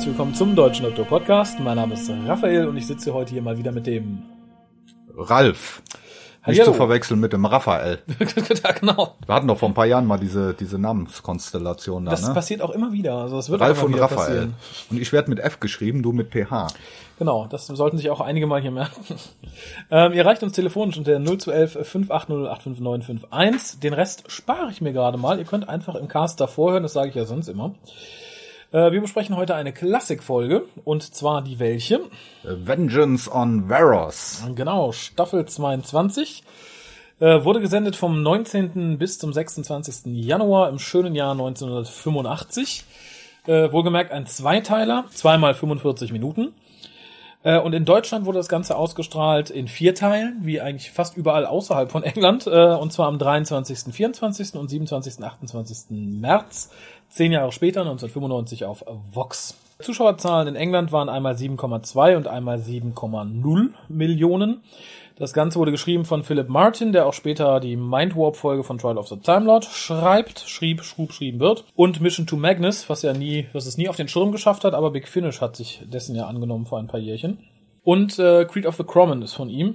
Hallo herzlich willkommen zum Deutschen Doktor Podcast. Mein Name ist Raphael und ich sitze heute hier mal wieder mit dem Ralf. Nicht Hallihallo. zu verwechseln mit dem Raphael. ja, genau. Wir hatten doch vor ein paar Jahren mal diese, diese Namenskonstellation da, Das ne? passiert auch immer wieder. Also das wird Ralf auch immer und Raphael. passieren. Und ich werde mit F geschrieben, du mit PH. Genau, das sollten sich auch einige mal hier merken. ähm, ihr reicht uns telefonisch unter 0211 580 85951. Den Rest spare ich mir gerade mal. Ihr könnt einfach im Cast davor hören, das sage ich ja sonst immer. Äh, wir besprechen heute eine Klassikfolge und zwar die welche? Vengeance on Varos. Genau, Staffel 22. Äh, wurde gesendet vom 19. bis zum 26. Januar im schönen Jahr 1985. Äh, wohlgemerkt ein Zweiteiler, zweimal 45 Minuten. Äh, und in Deutschland wurde das Ganze ausgestrahlt in vier Teilen, wie eigentlich fast überall außerhalb von England. Äh, und zwar am 23., 24. und 27., 28. März. Zehn Jahre später, 1995, auf Vox. Zuschauerzahlen in England waren einmal 7,2 und einmal 7,0 Millionen. Das Ganze wurde geschrieben von Philip Martin, der auch später die Mindwarp-Folge von Trial of the Time Lord schreibt, schrieb, schrub, schrieben wird. Und Mission to Magnus, was ja nie, was es nie auf den Schirm geschafft hat, aber Big Finish hat sich dessen ja angenommen vor ein paar Jährchen. Und äh, Creed of the Crommen ist von ihm.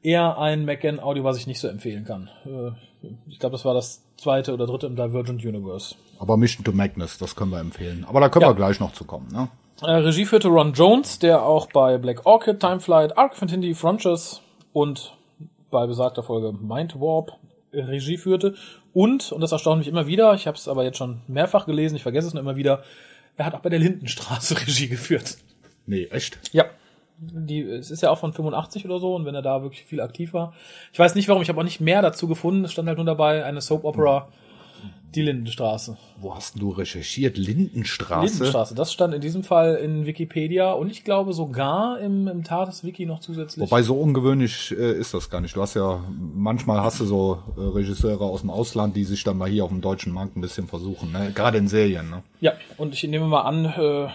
Eher ein McGann-Audio, was ich nicht so empfehlen kann. Äh, ich glaube, das war das zweite oder dritte im Divergent Universe. Aber Mission to Magnus, das können wir empfehlen. Aber da können Ja. wir gleich noch zu kommen, ne? Äh, Regie führte Ron Jones, der auch bei Black Orchid, Timeflight, Arc of Infinity, Frontiers und bei besagter Folge Mind Warp Regie führte. Und, und das erstaunt mich immer wieder, ich habe es aber jetzt schon mehrfach gelesen, ich vergesse es nur immer wieder, er hat auch bei der Lindenstraße Regie geführt. Nee, echt? Ja. Die, es ist ja auch von 85 oder so und wenn er da wirklich viel aktiv war. Ich weiß nicht warum, ich habe auch nicht mehr dazu gefunden. Es stand halt nur dabei, eine Soap Opera, die Lindenstraße. Wo hast du recherchiert? Lindenstraße? Lindenstraße, das stand in diesem Fall in Wikipedia und ich glaube sogar im, im Tates-Wiki noch zusätzlich. Wobei so ungewöhnlich äh, ist das gar nicht. Du hast ja, manchmal hast du so äh, Regisseure aus dem Ausland, die sich dann mal hier auf dem deutschen Markt ein bisschen versuchen, ne? Gerade in Serien, ne? ja, und ich nehme mal an, äh,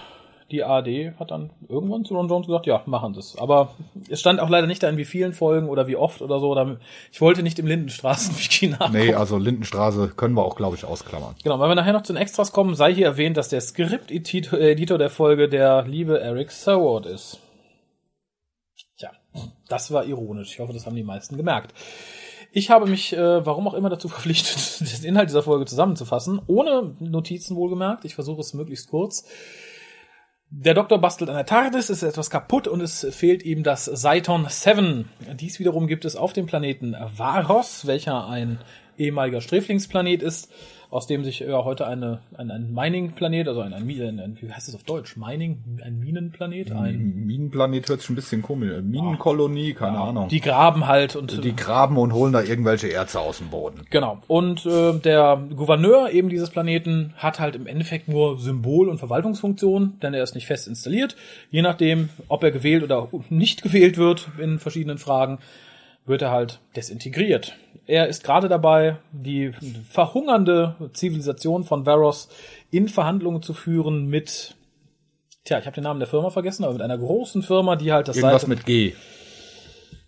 die ARD hat dann irgendwann zu Ron Jones gesagt, ja, machen das. Aber es stand auch leider nicht da in wie vielen Folgen oder wie oft oder so. Oder ich wollte nicht im Lindenstraßen-Wiki nachgucken. Nee, also Lindenstraße können wir auch, glaube ich, ausklammern. Genau, wenn wir nachher noch zu den Extras kommen, sei hier erwähnt, dass der Skript-Editor der Folge der liebe Eric Soward ist. Tja, das war ironisch. Ich hoffe, das haben die meisten gemerkt. Ich habe mich, äh, warum auch immer, dazu verpflichtet, den Inhalt dieser Folge zusammenzufassen, ohne Notizen wohlgemerkt. Ich versuche es möglichst kurz. Der Doktor bastelt an der TARDIS, ist etwas kaputt und es fehlt ihm das Saiton 7. Dies wiederum gibt es auf dem Planeten Varos, welcher ein ehemaliger Sträflingsplanet ist, aus dem sich ja heute eine, ein, ein Mining-Planet, also ein, ein, ein, wie heißt es auf Deutsch? Mining? Ein Minenplanet? Ein, Minenplanet hört sich ein bisschen komisch. Minenkolonie, keine Ahnung. Die, die graben halt und die graben und holen da irgendwelche Erze aus dem Boden. Genau. Und äh, der Gouverneur eben dieses Planeten hat halt im Endeffekt nur Symbol- und Verwaltungsfunktion, denn er ist nicht fest installiert. Je nachdem, ob er gewählt oder nicht gewählt wird in verschiedenen Fragen, wird er halt desintegriert. Er ist gerade dabei, die verhungernde Zivilisation von Varos in Verhandlungen zu führen mit, tja, ich habe den Namen der Firma vergessen, aber mit einer großen Firma, die halt das Irgendwas Seite- mit G.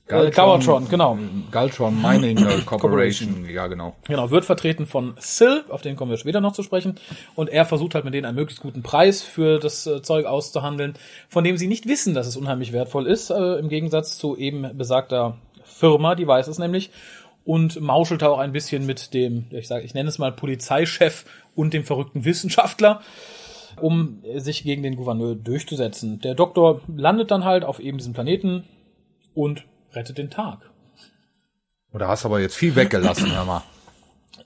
äh, Galvatron, genau. Galtron Mining äh, Corporation. Ja, genau. Genau, wird vertreten von Sil, auf den kommen wir später noch zu sprechen. Und er versucht halt mit denen einen möglichst guten Preis für das äh, Zeug auszuhandeln, von dem sie nicht wissen, dass es unheimlich wertvoll ist, äh, im Gegensatz zu eben besagter Firma, die weiß es nämlich. Und mauschelt auch ein bisschen mit dem, ich sage, ich nenne es mal Polizeichef und dem verrückten Wissenschaftler, um sich gegen den Gouverneur durchzusetzen. Der Doktor landet dann halt auf eben diesem Planeten und rettet den Tag. Oder hast aber jetzt viel weggelassen, hör mal.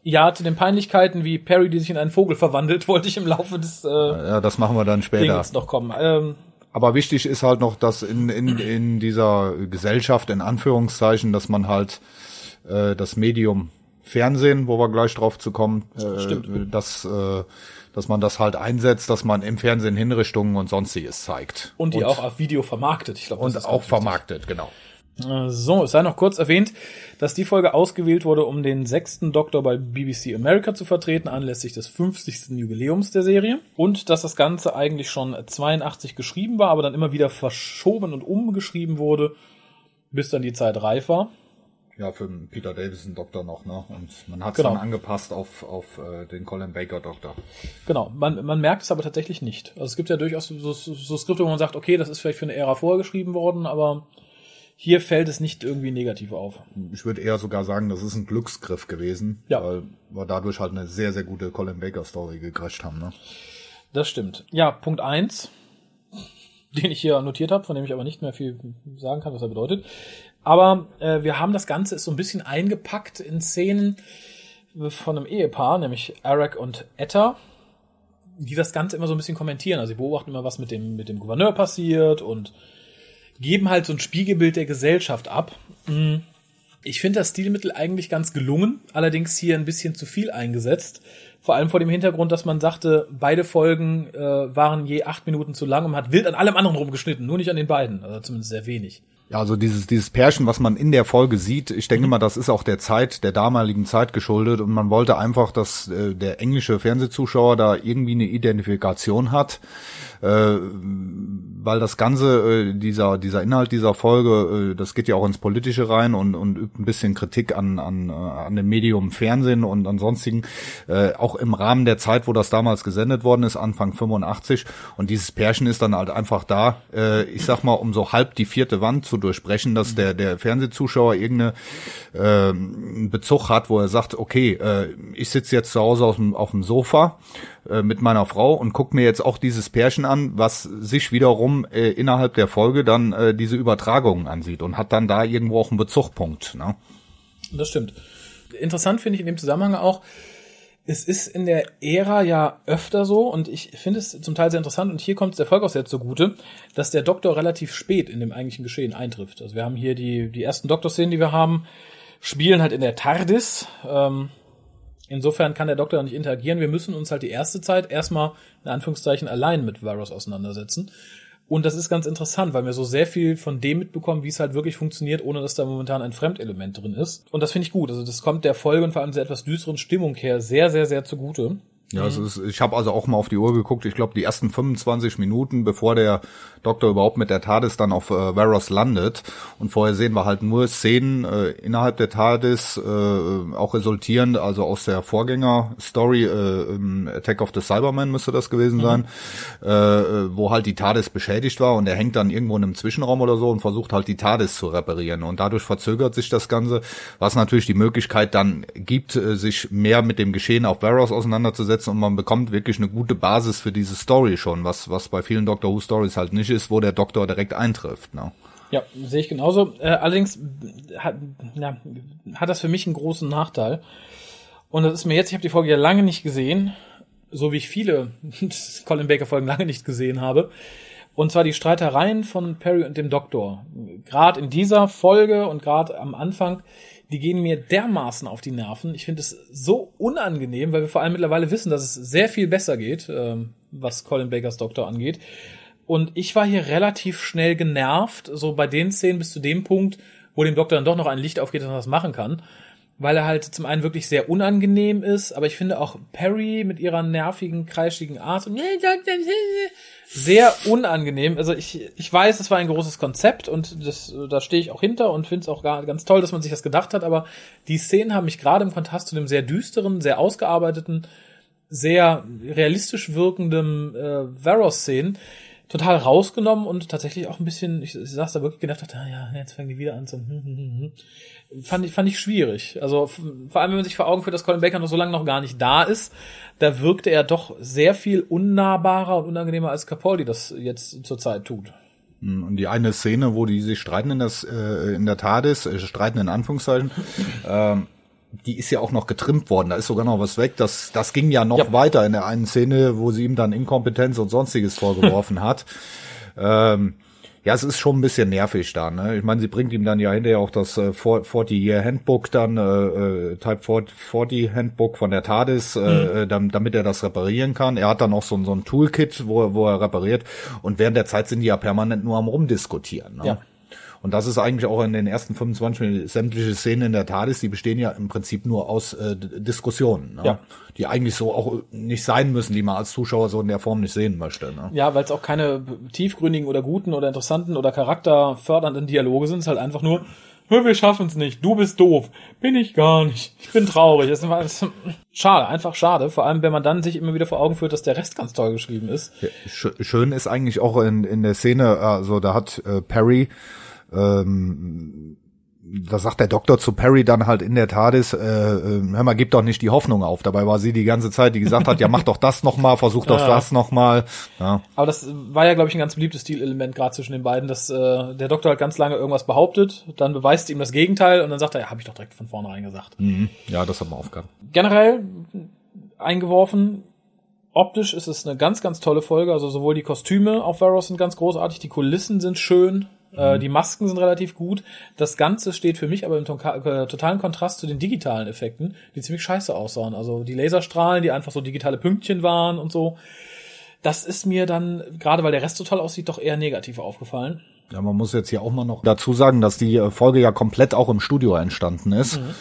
Ja, zu den Peinlichkeiten wie Perry, die sich in einen Vogel verwandelt, wollte ich im Laufe des äh, Ja, das machen wir dann später. Dings noch kommen. Ähm, Aber wichtig ist halt noch, dass in, in, in dieser Gesellschaft, in Anführungszeichen, dass man halt äh, das Medium Fernsehen, wo wir gleich drauf zu kommen, äh, Stimmt. dass, äh, dass man das halt einsetzt, dass man im Fernsehen Hinrichtungen und sonstiges zeigt. und die auch auf Video vermarktet. Ich glaube, und auch vermarktet, genau. Äh, So, es sei noch kurz erwähnt, dass die Folge ausgewählt wurde, um den sechsten Doktor bei BBC America zu vertreten, anlässlich des 50. Jubiläums der Serie. Und dass das Ganze eigentlich schon 82 geschrieben war, aber dann immer wieder verschoben und umgeschrieben wurde, bis dann die Zeit reif war. ja, für den Peter Davison Doktor noch, ne? Und man hat es Genau. dann angepasst auf, auf äh, den Colin Baker Doktor. Genau, man, man merkt es aber tatsächlich nicht. Also es gibt ja durchaus so, so, so Skripte, wo man sagt, okay, das ist vielleicht für eine Ära vorher geschrieben worden, aber hier fällt es nicht irgendwie negativ auf. Ich würde eher sogar sagen, das ist ein Glücksgriff gewesen, Ja. weil wir dadurch halt eine sehr, sehr gute Colin Baker Story gecrasht haben, ne? Das stimmt. Ja, Punkt eins, den ich hier notiert habe, von dem ich aber nicht mehr viel sagen kann, was er bedeutet. Aber äh, wir haben das Ganze ist so ein bisschen eingepackt in Szenen von einem Ehepaar, nämlich Eric und Etta, die das Ganze immer so ein bisschen kommentieren. Also sie beobachten immer, was mit dem, mit dem Gouverneur passiert und geben halt so ein Spiegelbild der Gesellschaft ab. Mm. Ich finde das Stilmittel eigentlich ganz gelungen, allerdings hier ein bisschen zu viel eingesetzt. Vor allem vor dem Hintergrund, dass man sagte, beide Folgen äh, waren je acht Minuten zu lang und man hat wild an allem anderen rumgeschnitten, nur nicht an den beiden, also zumindest sehr wenig. Ja, also dieses, dieses Pärchen, was man in der Folge sieht, ich Mhm. denke mal, das ist auch der Zeit, der damaligen Zeit geschuldet und man wollte einfach, dass äh, der englische Fernsehzuschauer da irgendwie eine Identifikation hat, äh, weil das Ganze, äh, dieser, dieser Inhalt dieser Folge, äh, das geht ja auch ins Politische rein und, und übt ein bisschen Kritik an, an, äh, an dem Medium Fernsehen und an sonstigen, äh, auch im Rahmen der Zeit, wo das damals gesendet worden ist, Anfang 85 und dieses Pärchen ist dann halt einfach da, äh, ich sag mal, um so halb die vierte Wand zu durchbrechen, dass der, der Fernsehzuschauer irgendeine äh, Bezug hat, wo er sagt, okay, äh, ich sitze jetzt zu Hause auf dem, auf dem Sofa äh, mit meiner Frau und guck mir jetzt auch dieses Pärchen an, was sich wiederum äh, innerhalb der Folge dann äh, diese Übertragungen ansieht und hat dann da irgendwo auch einen Bezugpunkt. Ne? Das stimmt. Interessant finde ich in dem Zusammenhang auch, es ist in der Ära ja öfter so und ich finde es zum Teil sehr interessant und hier kommt es der Folge auch sehr zugute, dass der Doktor relativ spät in dem eigentlichen Geschehen eintrifft. Also wir haben hier die, die ersten Doktor-Szenen, die wir haben, spielen halt in der TARDIS. Ähm, insofern kann der Doktor nicht interagieren. Wir müssen uns halt die erste Zeit erstmal in Anführungszeichen allein mit Varus auseinandersetzen. Und das ist ganz interessant, weil wir so sehr viel von dem mitbekommen, wie es halt wirklich funktioniert, ohne dass da momentan ein Fremdelement drin ist. Und das finde ich gut. Also das kommt der Folge und vor allem der etwas düsteren Stimmung her sehr, sehr, sehr zugute. Ja, es ist, ich habe also auch mal auf die Uhr geguckt. Ich glaube, die ersten 25 Minuten, bevor der Doktor überhaupt mit der TARDIS dann auf äh, Varos landet. Und vorher sehen wir halt nur Szenen äh, innerhalb der TARDIS, äh, auch resultierend, also aus der Vorgänger-Story, äh, im Attack of the Cybermen müsste das gewesen sein, äh, wo halt die TARDIS beschädigt war und er hängt dann irgendwo in einem Zwischenraum oder so und versucht halt die TARDIS zu reparieren. Und dadurch verzögert sich das Ganze, was natürlich die Möglichkeit dann gibt, äh, sich mehr mit dem Geschehen auf Varos auseinanderzusetzen und man bekommt wirklich eine gute Basis für diese Story schon, was, was bei vielen Doctor Who Stories halt nicht ist, wo der Doktor direkt eintrifft. Ne? Ja, sehe ich genauso. Äh, allerdings hat, ja, hat das für mich einen großen Nachteil. Und das ist mir jetzt, ich habe die Folge ja lange nicht gesehen, so wie ich viele Colin Baker Folgen lange nicht gesehen habe. Und zwar die Streitereien von Perry und dem Doktor. Gerade in dieser Folge und gerade am Anfang, die gehen mir dermaßen auf die Nerven. Ich finde es so unangenehm, weil wir vor allem mittlerweile wissen, dass es sehr viel besser geht, ähm, was Colin Bakers Doktor angeht. Und ich war hier relativ schnell genervt, so bei den Szenen bis zu dem Punkt, wo dem Doktor dann doch noch ein Licht aufgeht, dass er das machen kann. Weil er halt zum einen wirklich sehr unangenehm ist, aber ich finde auch Perry mit ihrer nervigen, kreischigen Art und sehr unangenehm. Also ich, ich weiß, es war ein großes Konzept und das, da stehe ich auch hinter und finde es auch gar, ganz toll, dass man sich das gedacht hat, aber die Szenen haben mich gerade im Kontrast zu dem sehr düsteren, sehr ausgearbeiteten, sehr realistisch wirkenden äh, Varos-Szenen total rausgenommen und tatsächlich auch ein bisschen, ich, ich saß da wirklich gedacht, dachte, ah, ja, jetzt fangen die wieder an zu, hm, hm, hm, hm. fand ich, fand ich schwierig. Also vor allem, wenn man sich vor Augen führt, dass Colin Baker noch so lange noch gar nicht da ist, da wirkte er doch sehr viel unnahbarer und unangenehmer als Capaldi das jetzt zurzeit tut. Und die eine Szene, wo die sich streiten in, das, äh, in der TARDIS, äh, streiten in Anführungszeichen, ähm, die ist ja auch noch getrimmt worden. Da ist sogar noch was weg. Das, das ging ja noch Ja. weiter in der einen Szene, wo sie ihm dann Inkompetenz und sonstiges vorgeworfen hat. Ähm, ja, es ist schon ein bisschen nervig da. Ne? Ich meine, sie bringt ihm dann ja hinterher auch das äh, 40-Year Handbook dann, äh, äh, Type 40 Handbook von der TARDIS, äh, äh, dam- damit er das reparieren kann. Er hat dann auch so, ein- so ein Toolkit, wo, er- wo er repariert. Und während der Zeit sind die ja permanent nur am rumdiskutieren. Ne? Ja. Und das ist eigentlich auch in den ersten 25 Minuten sämtliche Szenen in der TARDIS, die bestehen ja im Prinzip nur aus äh, Diskussionen, ne? Ja. die eigentlich so auch nicht sein müssen, die man als Zuschauer so in der Form nicht sehen möchte. Ne? Ja, weil es auch keine tiefgründigen oder guten oder interessanten oder charakterfördernden Dialoge sind, es ist halt einfach nur, wir schaffen es nicht, du bist doof, bin ich gar nicht, ich bin traurig. Das ist schade, einfach schade, vor allem wenn man dann sich immer wieder vor Augen führt, dass der Rest ganz toll geschrieben ist. Schön ist eigentlich auch in, in der Szene, also da hat äh, Perry ähm, da sagt der Doktor zu Perry dann halt in der TARDIS, äh, äh, hör mal, gib doch nicht die Hoffnung auf. Dabei war sie die ganze Zeit, die gesagt hat, ja, mach doch das nochmal, versuch doch ja. das nochmal. Ja. Aber das war ja, glaube ich, ein ganz beliebtes Stilelement gerade zwischen den beiden, dass äh, der Doktor halt ganz lange irgendwas behauptet, dann beweist ihm das Gegenteil und dann sagt er, ja, habe ich doch direkt von vornherein gesagt. Mhm. Ja, das hat man aufgehabt. Generell eingeworfen, optisch ist es eine ganz, ganz tolle Folge. Also sowohl die Kostüme auf Varos sind ganz großartig, die Kulissen sind schön, mhm. die Masken sind relativ gut. Das Ganze steht für mich aber im äh, totalen Kontrast zu den digitalen Effekten, die ziemlich scheiße aussahen. Also die Laserstrahlen, die einfach so digitale Pünktchen waren und so. Das ist mir dann, gerade weil der Rest total aussieht, doch eher negativ aufgefallen. Ja, man muss jetzt hier auch mal noch dazu sagen, dass die äh, Folge ja komplett auch im Studio entstanden ist. Mhm.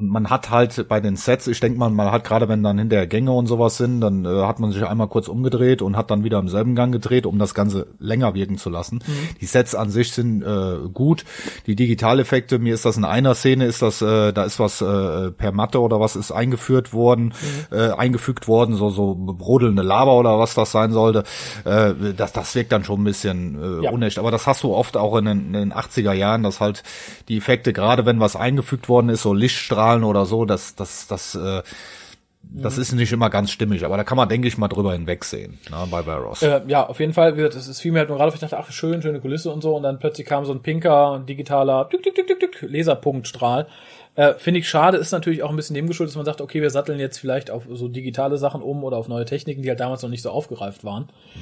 Und man hat halt bei den Sets, ich denke mal, man hat gerade wenn dann hinterher Gänge und sowas sind, dann äh, hat man sich einmal kurz umgedreht und hat dann wieder im selben Gang gedreht, um das Ganze länger wirken zu lassen. Mhm. Die Sets an sich sind äh, gut. Die Digitaleffekte, mir ist das in einer Szene, ist das, äh, da ist was äh, per Matte oder was ist eingeführt worden, mhm. äh, eingefügt worden, so so brodelnde Lava oder was das sein sollte. Äh, das, das wirkt dann schon ein bisschen äh, ja. unecht. Aber das hast du oft auch in den, in den 80er Jahren, dass halt die Effekte, gerade wenn was eingefügt worden ist, so Lichtstrahlen Zahlen oder so, das, das, das, äh, das ist nicht immer ganz stimmig, aber da kann man, denke ich, mal drüber hinwegsehen, ne, bei Varos. Äh, ja, auf jeden Fall, das ist viel mehr halt nur gerade auf, ich dachte, ach, schön, schöne Kulisse und so, und dann plötzlich kam so ein pinker, digitaler tück, tück, tück, tück, tück, Laserpunktstrahl. Äh, Finde ich schade, ist natürlich auch ein bisschen dem geschuldet, dass man sagt, okay, wir satteln jetzt vielleicht auf so digitale Sachen um oder auf neue Techniken, die halt damals noch nicht so aufgereift waren. Mhm.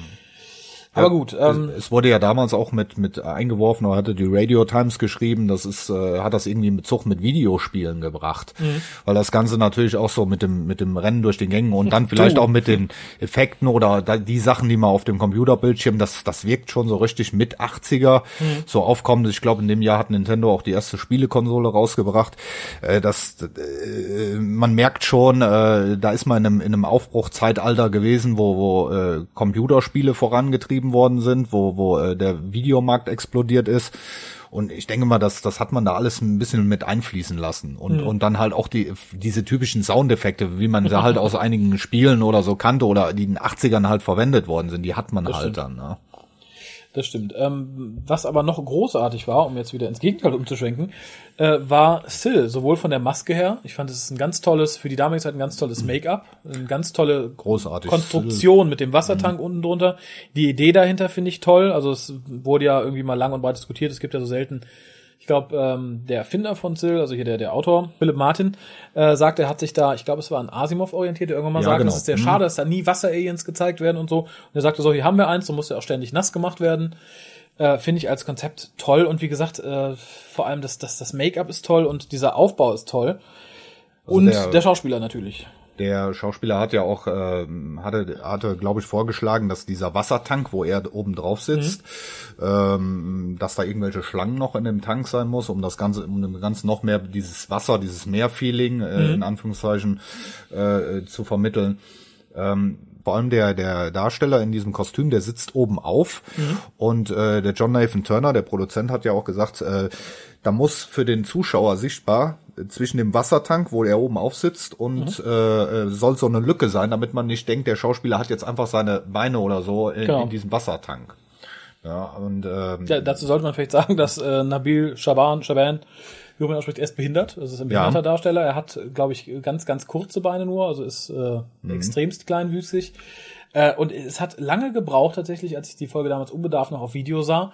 Aber gut. Ähm, es, es, wurde ja damals auch mit mit eingeworfen, oder hatte die Radio Times geschrieben, das ist äh, hat das irgendwie in Bezug mit Videospielen gebracht, mhm. weil das Ganze natürlich auch so mit dem mit dem Rennen durch den Gängen und dann vielleicht auch mit den Effekten oder die Sachen, die man auf dem Computerbildschirm, das das wirkt schon so richtig mit 80er mhm. so aufkommen. Ich glaube, in dem Jahr hat Nintendo auch die erste Spielekonsole rausgebracht. Äh, das äh, man merkt schon, äh, da ist man in einem in einem Aufbruchzeitalter gewesen, wo wo äh, Computerspiele vorangetrieben betrieben worden sind, wo, wo äh, der Videomarkt explodiert ist. Und ich denke mal, das, das hat man da alles ein bisschen mit einfließen lassen. Und, mhm. und dann halt auch die, diese typischen Soundeffekte, wie man da halt aus einigen Spielen oder so kannte oder die in den 80ern halt verwendet worden sind, die hat man das halt stimmt. dann. Ne? Das stimmt. Ähm, was aber noch großartig war, um jetzt wieder ins Gegenteil umzuschwenken, äh, war Sil, sowohl von der Maske her. Ich fand, es ist ein ganz tolles, für die damalige Zeit ein ganz tolles Make-up, eine ganz tolle Großartig. Konstruktion mit dem Wassertank mhm. unten drunter. Die Idee dahinter finde ich toll. Also es wurde ja irgendwie mal lang und breit diskutiert. Es gibt ja so selten glaube, ähm, der Erfinder von Sil, also hier der, der Autor, Philipp Martin, äh, sagt, er hat sich da, ich glaube, es war an Asimov orientiert, der irgendwann mal ja, sagt, genau. es ist sehr mhm. schade, dass da nie Wasser-Aliens gezeigt werden und so. Und er sagte so, hier haben wir eins, so muss ja auch ständig nass gemacht werden. Äh, Finde ich als Konzept toll und wie gesagt, äh, vor allem das, das, das Make-up ist toll und dieser Aufbau ist toll. Also und der, der Schauspieler natürlich. Der Schauspieler hat ja auch äh, hatte hatte glaube ich vorgeschlagen, dass dieser Wassertank, wo er oben drauf sitzt, mhm. ähm, dass da irgendwelche Schlangen noch in dem Tank sein muss, um das ganze um dem ganzen noch mehr dieses Wasser, dieses Meerfeeling äh, mhm. in Anführungszeichen äh, zu vermitteln. Ähm, vor allem der der Darsteller in diesem Kostüm, der sitzt oben auf mhm. und äh, der John Nathan Turner, der Produzent, hat ja auch gesagt, äh, da muss für den Zuschauer sichtbar zwischen dem Wassertank, wo er oben aufsitzt, und mhm. äh, äh, soll so eine Lücke sein, damit man nicht denkt, der Schauspieler hat jetzt einfach seine Beine oder so in, genau. in diesem Wassertank. Ja, und ähm, ja, dazu sollte man vielleicht sagen, dass äh, Nabil Shaban, Shaban, wie man ausspricht, er ist behindert. Das ist ein behinderter ja. Darsteller. Er hat, glaube ich, ganz, ganz kurze Beine nur, also ist äh, mhm. extremst kleinwüchsig. Äh, und es hat lange gebraucht tatsächlich, als ich die Folge damals unbedarf noch auf Video sah,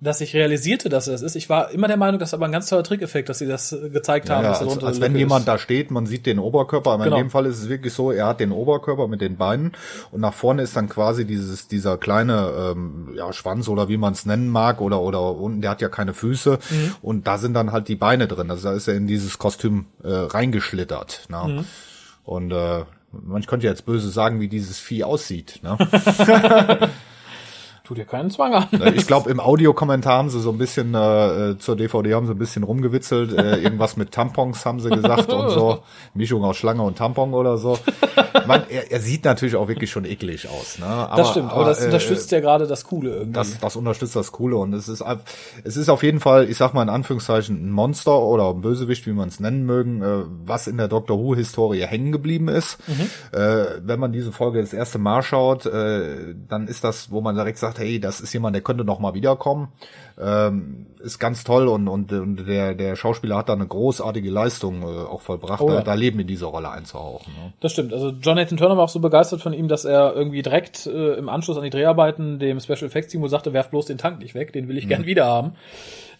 dass ich realisierte, dass er das ist. Ich war immer der Meinung, das ist aber ein ganz toller Trickeffekt, dass sie das äh, gezeigt haben. Ja, ja, als, als wenn jemand da steht, man sieht den Oberkörper, aber genau. in dem Fall ist es wirklich so, er hat den Oberkörper mit den Beinen und nach vorne ist dann quasi dieses dieser kleine ähm, ja, Schwanz oder wie man es nennen mag oder oder unten, der hat ja keine Füße mhm. und da sind dann halt die Beine drin. Also da ist er in dieses Kostüm äh, reingeschlittert. Ne? Mhm. Und äh, man könnte jetzt böse sagen, wie dieses Vieh aussieht. Ne? Tu dir keinen Zwang an. Ich glaube, im Audiokommentar haben sie so ein bisschen äh, zur DVD haben sie ein bisschen rumgewitzelt. Äh, irgendwas mit Tampons haben sie gesagt und so. Mischung aus Schlange und Tampon oder so. Man, er, er sieht natürlich auch wirklich schon eklig aus. Ne? Aber, das stimmt, aber, das äh, unterstützt ja gerade das Coole irgendwie. Das, das unterstützt das Coole und es ist, es ist auf jeden Fall, ich sag mal in Anführungszeichen, ein Monster oder ein Bösewicht, wie man es nennen mögen, äh, was in der Doctor Who-Historie hängen geblieben ist. Mhm. Äh, wenn man diese Folge das erste Mal schaut, äh, dann ist das, wo man direkt sagt, hey, das ist jemand, der könnte noch mal wiederkommen. Ähm, ist ganz toll und, und, und der, der Schauspieler hat da eine großartige Leistung äh, auch vollbracht, Oh ja. da, da Leben in diese Rolle einzuhauchen. Ne? Das stimmt. Also Jonathan Turner war auch so begeistert von ihm, dass er irgendwie direkt äh, im Anschluss an die Dreharbeiten dem Special Effects Team sagte, werf bloß den Tank nicht weg, den will ich gern wieder haben.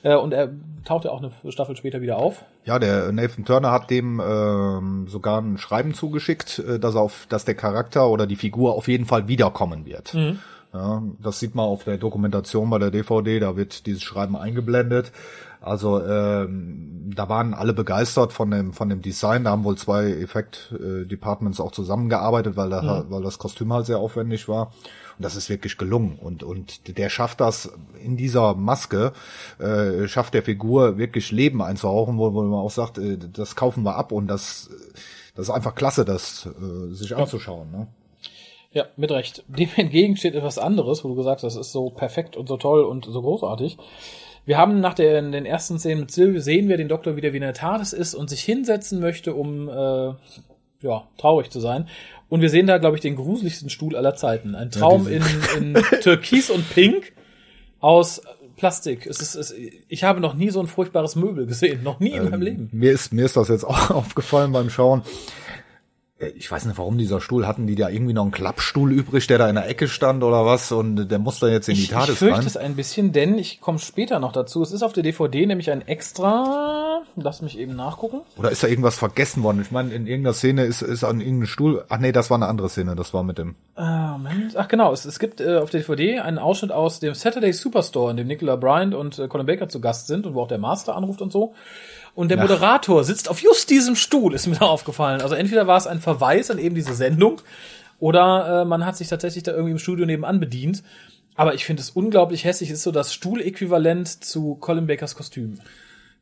Äh, und er tauchte auch eine Staffel später wieder auf. Ja, der Nathan Turner hat dem ähm, sogar ein Schreiben zugeschickt, äh, dass auf, dass der Charakter oder die Figur auf jeden Fall wiederkommen wird. Ja, das sieht man auf der Dokumentation bei der DVD, da wird dieses Schreiben eingeblendet. Also ähm, da waren alle begeistert von dem von dem Design. Da haben wohl zwei Effekt-Departments auch zusammengearbeitet, weil, da, weil das Kostüm halt sehr aufwendig war. Und das ist wirklich gelungen. Und und der schafft das in dieser Maske, äh, schafft der Figur wirklich Leben einzuhauchen, wo, wo man auch sagt, äh, das kaufen wir ab und das das ist einfach klasse, das äh, sich anzuschauen. Ne? Ja, mit Recht. Dem entgegen steht etwas anderes, wo du gesagt hast, das ist so perfekt und so toll und so großartig. Wir haben nach der, in den ersten Szenen mit Sylvie sehen wir den Doktor wieder, wie in der TARDIS ist und sich hinsetzen möchte, um äh, ja, traurig zu sein. Und wir sehen da, glaube ich, den gruseligsten Stuhl aller Zeiten. Ein Traum diese- in, in Türkis und Pink aus Plastik. Es ist, es, ich habe noch nie so ein furchtbares Möbel gesehen. Noch nie in meinem Leben. Mir ist, mir ist das jetzt auch aufgefallen beim Schauen. Äh, Ich weiß nicht, warum dieser Stuhl, hatten die da irgendwie noch einen Klappstuhl übrig, der da in der Ecke stand oder was und der muss da jetzt in die Ich, ich fürchte es ein bisschen, denn ich komme später noch dazu. Es ist auf der DVD nämlich ein extra, lass mich eben nachgucken. Oder ist da irgendwas vergessen worden? Ich meine, in irgendeiner Szene ist, ist an irgendeinem Stuhl, ach nee, das war eine andere Szene, das war mit dem. Äh, Moment. Ach genau, es, es gibt äh, auf der DVD einen Ausschnitt aus dem Saturday Superstore, in dem Nicola Bryant und äh, Colin Baker zu Gast sind und wo auch der Master anruft und so. Und der. Moderator sitzt auf just diesem Stuhl, ist mir da aufgefallen. Also entweder war es ein Verweis an eben diese Sendung oder äh, man hat sich tatsächlich da irgendwie im Studio nebenan bedient. Aber ich finde es unglaublich hässlich. Ist so das Stuhläquivalent zu Colin Bakers Kostüm.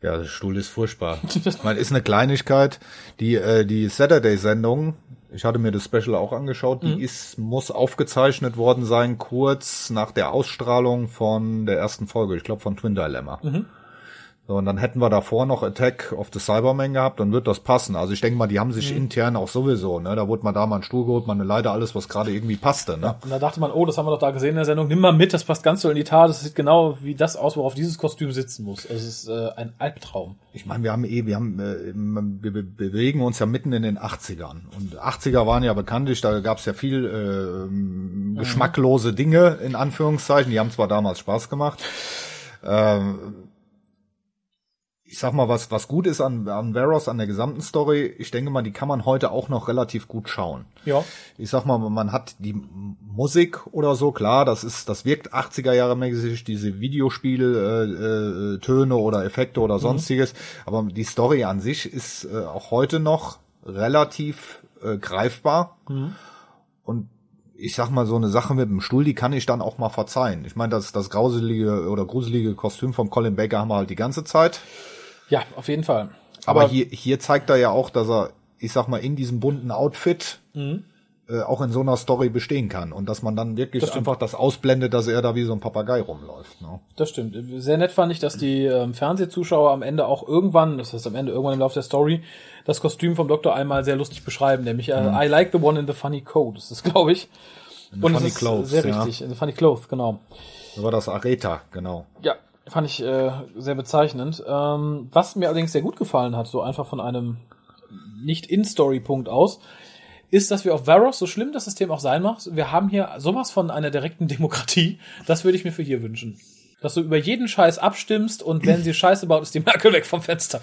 Ja, der Stuhl ist furchtbar. meine, ist eine Kleinigkeit. Die, äh, die Saturday-Sendung, ich hatte mir das Special auch angeschaut, die ist, muss aufgezeichnet worden sein, kurz nach der Ausstrahlung von der ersten Folge, ich glaube von Twin Dilemma. So, und dann hätten wir davor noch Attack of the Cybermen gehabt, dann wird das passen. Also ich denke mal, die haben sich intern auch sowieso, ne? Da wurde man da mal einen Stuhl geholt, man leider alles, was gerade irgendwie passte, ne? Und da dachte man, oh, das haben wir doch da gesehen in der Sendung. Nimm mal mit, das passt ganz so in die Tat. Das sieht genau wie das aus, worauf dieses Kostüm sitzen muss. Es ist äh, ein Albtraum. Ich meine, wir haben eh, wir haben, äh, wir be- bewegen uns ja mitten in den 80ern. Und 80er waren ja bekanntlich, da gab es ja viel äh, geschmacklose Dinge, in Anführungszeichen. Die haben zwar damals Spaß gemacht. Ähm, ich sag mal, was, was gut ist an, an Varos, an der gesamten Story, ich denke mal, die kann man heute auch noch relativ gut schauen. Ja. Ich sag mal, man hat die Musik oder so, klar, das ist, das wirkt 80er Jahre mäßig, diese Videospiel, äh, äh, Töne oder Effekte oder sonstiges. Aber die Story an sich ist äh, auch heute noch relativ äh, greifbar. Und ich sag mal, so eine Sache mit dem Stuhl, die kann ich dann auch mal verzeihen. Ich meine, das, das grauselige oder gruselige Kostüm von Colin Baker haben wir halt die ganze Zeit. Ja, auf jeden Fall. Aber, hier, hier zeigt er ja auch, dass er, ich sag mal, in diesem bunten Outfit Mhm. Äh, auch in so einer Story bestehen kann. Und dass man dann wirklich einfach das ausblendet, dass er da wie so ein Papagei rumläuft. Ne? Das stimmt. Sehr nett fand ich, dass die ähm, Fernsehzuschauer am Ende auch irgendwann, das heißt am Ende irgendwann im Laufe der Story, das Kostüm vom Doktor einmal sehr lustig beschreiben, nämlich äh, I like the one in the funny coat. Das ist, glaube ich. Und funny ist clothes, sehr ja. richtig. In the funny clothes, genau. Da war das Areta, genau. Ja, fand ich äh, sehr bezeichnend. Ähm, was mir allerdings sehr gut gefallen hat, so einfach von einem nicht-in-Story-Punkt aus, ist, dass wir auf Varos, so schlimm das System auch sein mag, wir haben hier sowas von einer direkten Demokratie. Das würde ich mir für hier wünschen. Dass du über jeden Scheiß abstimmst und wenn sie Scheiße baut, ist die Merkel weg vom Fenster.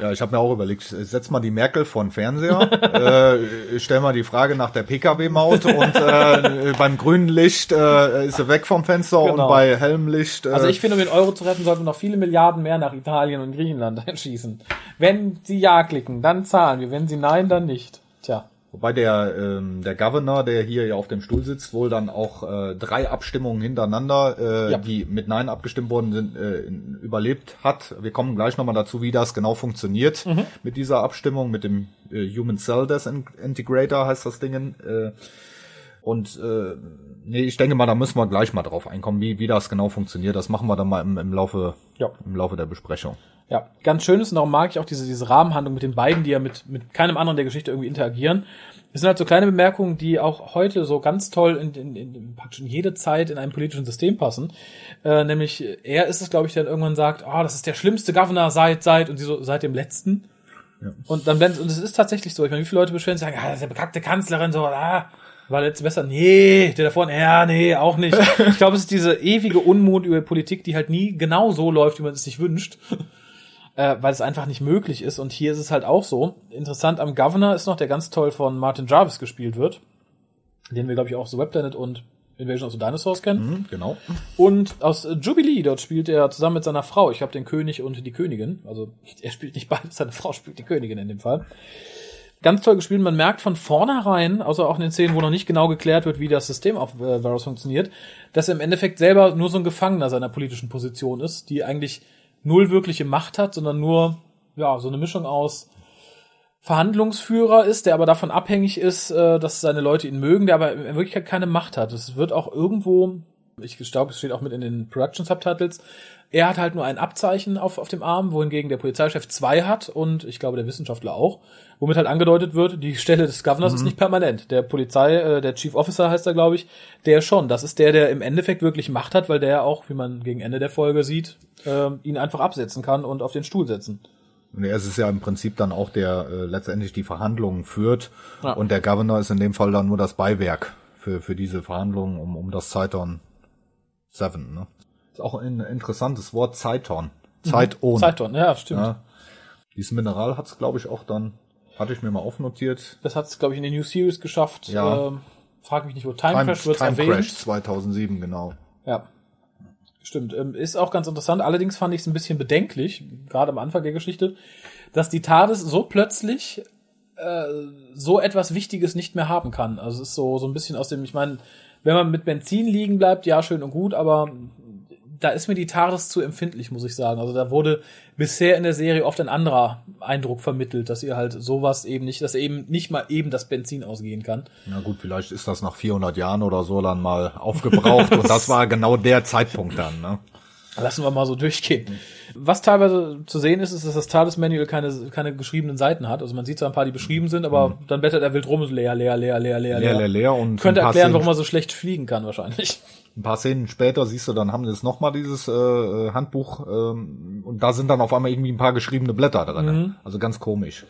Ja, ich habe mir auch überlegt, setz mal die Merkel vor den Fernseher, äh, stell mal die Frage nach der Pkw-Maut und äh, beim grünen Licht äh, ist sie weg vom Fenster Genau. und bei hellem Licht. Äh, Also ich finde, um den Euro zu retten, sollten wir noch viele Milliarden mehr nach Italien und Griechenland einschießen. Wenn sie Ja klicken, dann zahlen wir. Wenn sie Nein, dann nicht. Tja. Wobei der, ähm, der Governor, der hier ja auf dem Stuhl sitzt, wohl dann auch äh, drei Abstimmungen hintereinander, äh, Ja. die mit Nein abgestimmt worden sind, äh, überlebt hat. Wir kommen gleich nochmal dazu, wie das genau funktioniert mit dieser Abstimmung, mit dem äh, Human Cell Disintegrator heißt das Ding. Äh, und äh, nee, ich denke mal, da müssen wir gleich mal drauf einkommen, wie, wie das genau funktioniert. Das machen wir dann mal im, im Laufe Ja. im Laufe der Besprechung. Ja, ganz schön ist und darum mag ich auch diese, diese Rahmenhandlung mit den beiden, die ja mit, mit keinem anderen der Geschichte irgendwie interagieren. Es sind halt so kleine Bemerkungen, die auch heute so ganz toll in, in, in, praktisch in jede Zeit in einem politischen System passen. Äh, nämlich, er ist es, glaube ich, der dann irgendwann sagt, ah, das ist der schlimmste Governor seit, seit, und sie so, seit dem letzten. Und dann, wenn- und es ist tatsächlich so, ich meine, wie viele Leute beschweren sich, sagen, ah, das ist der bekackte Kanzlerin, so, ah, war der letzte besser? Nee, der davor, ja, nee, auch nicht. Ich glaube, es ist diese ewige Unmut über Politik, die halt nie genau so läuft, wie man es sich wünscht äh, weil es einfach nicht möglich ist. Und hier ist es halt auch so. Interessant am Governor ist noch, der ganz toll von Martin Jarvis gespielt wird, den wir, glaube ich, auch so Webplanet und Invasion of the Dinosaurs kennen. Mhm, genau. Und aus Jubilee, dort spielt er zusammen mit seiner Frau, ich glaube, den König und die Königin. Also er spielt nicht beides, seine Frau spielt die Königin in dem Fall. Ganz toll gespielt. Man merkt von vornherein, außer auch in den Szenen, wo noch nicht genau geklärt wird, wie das System auf äh, Varus funktioniert, dass er im Endeffekt selber nur so ein Gefangener seiner politischen Position ist, die eigentlich null wirkliche Macht hat, sondern nur ja so eine Mischung aus Verhandlungsführer ist, der aber davon abhängig ist, äh, dass seine Leute ihn mögen, der aber in Wirklichkeit keine Macht hat. Es wird auch irgendwo, ich glaube, es steht auch mit in den Production Subtitles, er hat halt nur ein Abzeichen auf, auf dem Arm, wohingegen der Polizeichef zwei hat und ich glaube der Wissenschaftler auch, womit halt angedeutet wird, die Stelle des Governors ist nicht permanent. Der Polizei, äh, der Chief Officer heißt er, glaube ich, der schon. Das ist der, der im Endeffekt wirklich Macht hat, weil der auch, wie man gegen Ende der Folge sieht, äh, ihn einfach absetzen kann und auf den Stuhl setzen. Und er ist es ja im Prinzip dann auch, der äh, letztendlich die Verhandlungen führt. Ja. Und der Governor ist in dem Fall dann nur das Beiwerk für, für diese Verhandlungen um, um das Zeiton 7. Ne? Ist auch ein interessantes Wort, Zeiton. Zeiton. Zeiton, ja, stimmt. Ja. Dieses Mineral hat's, glaube ich, auch dann, hatte ich mir mal aufnotiert. Das hat es, glaube ich, in der New Series geschafft. Ja. Ähm, frag mich nicht, wo Time, Time, Crash wird Time erwähnt. Crash 2007, genau. Ja. Stimmt. Ähm, ist auch ganz interessant. Allerdings fand ich es ein bisschen bedenklich, gerade am Anfang der Geschichte, dass die TARDIS so plötzlich äh, so etwas Wichtiges nicht mehr haben kann. Also es ist so, so ein bisschen aus dem, ich meine, wenn man mit Benzin liegen bleibt, ja, schön und gut, aber da ist mir die TARDIS zu empfindlich, muss ich sagen. Also da wurde bisher in der Serie oft ein anderer Eindruck vermittelt, dass ihr halt sowas eben nicht, dass eben nicht mal eben das Benzin ausgehen kann. Na gut, vielleicht ist das nach 400 Jahren oder so dann mal aufgebraucht. und das war genau der Zeitpunkt dann. Ne? Lassen wir mal so durchgehen. Was teilweise zu sehen ist, ist, dass das TARDIS-Manual keine, keine geschriebenen Seiten hat. Also man sieht zwar ein paar, die beschrieben sind, aber dann blättert er wild rum, so leer, leer, leer, leer, leer, Leer, leer, leer. Und Könnte erklären, Szenen- warum er so schlecht fliegen kann, wahrscheinlich. Ein paar Szenen später siehst du, dann haben sie es nochmal dieses äh, äh, Handbuch ähm, und da sind dann auf einmal irgendwie ein paar geschriebene Blätter drin. Mhm. Also ganz komisch.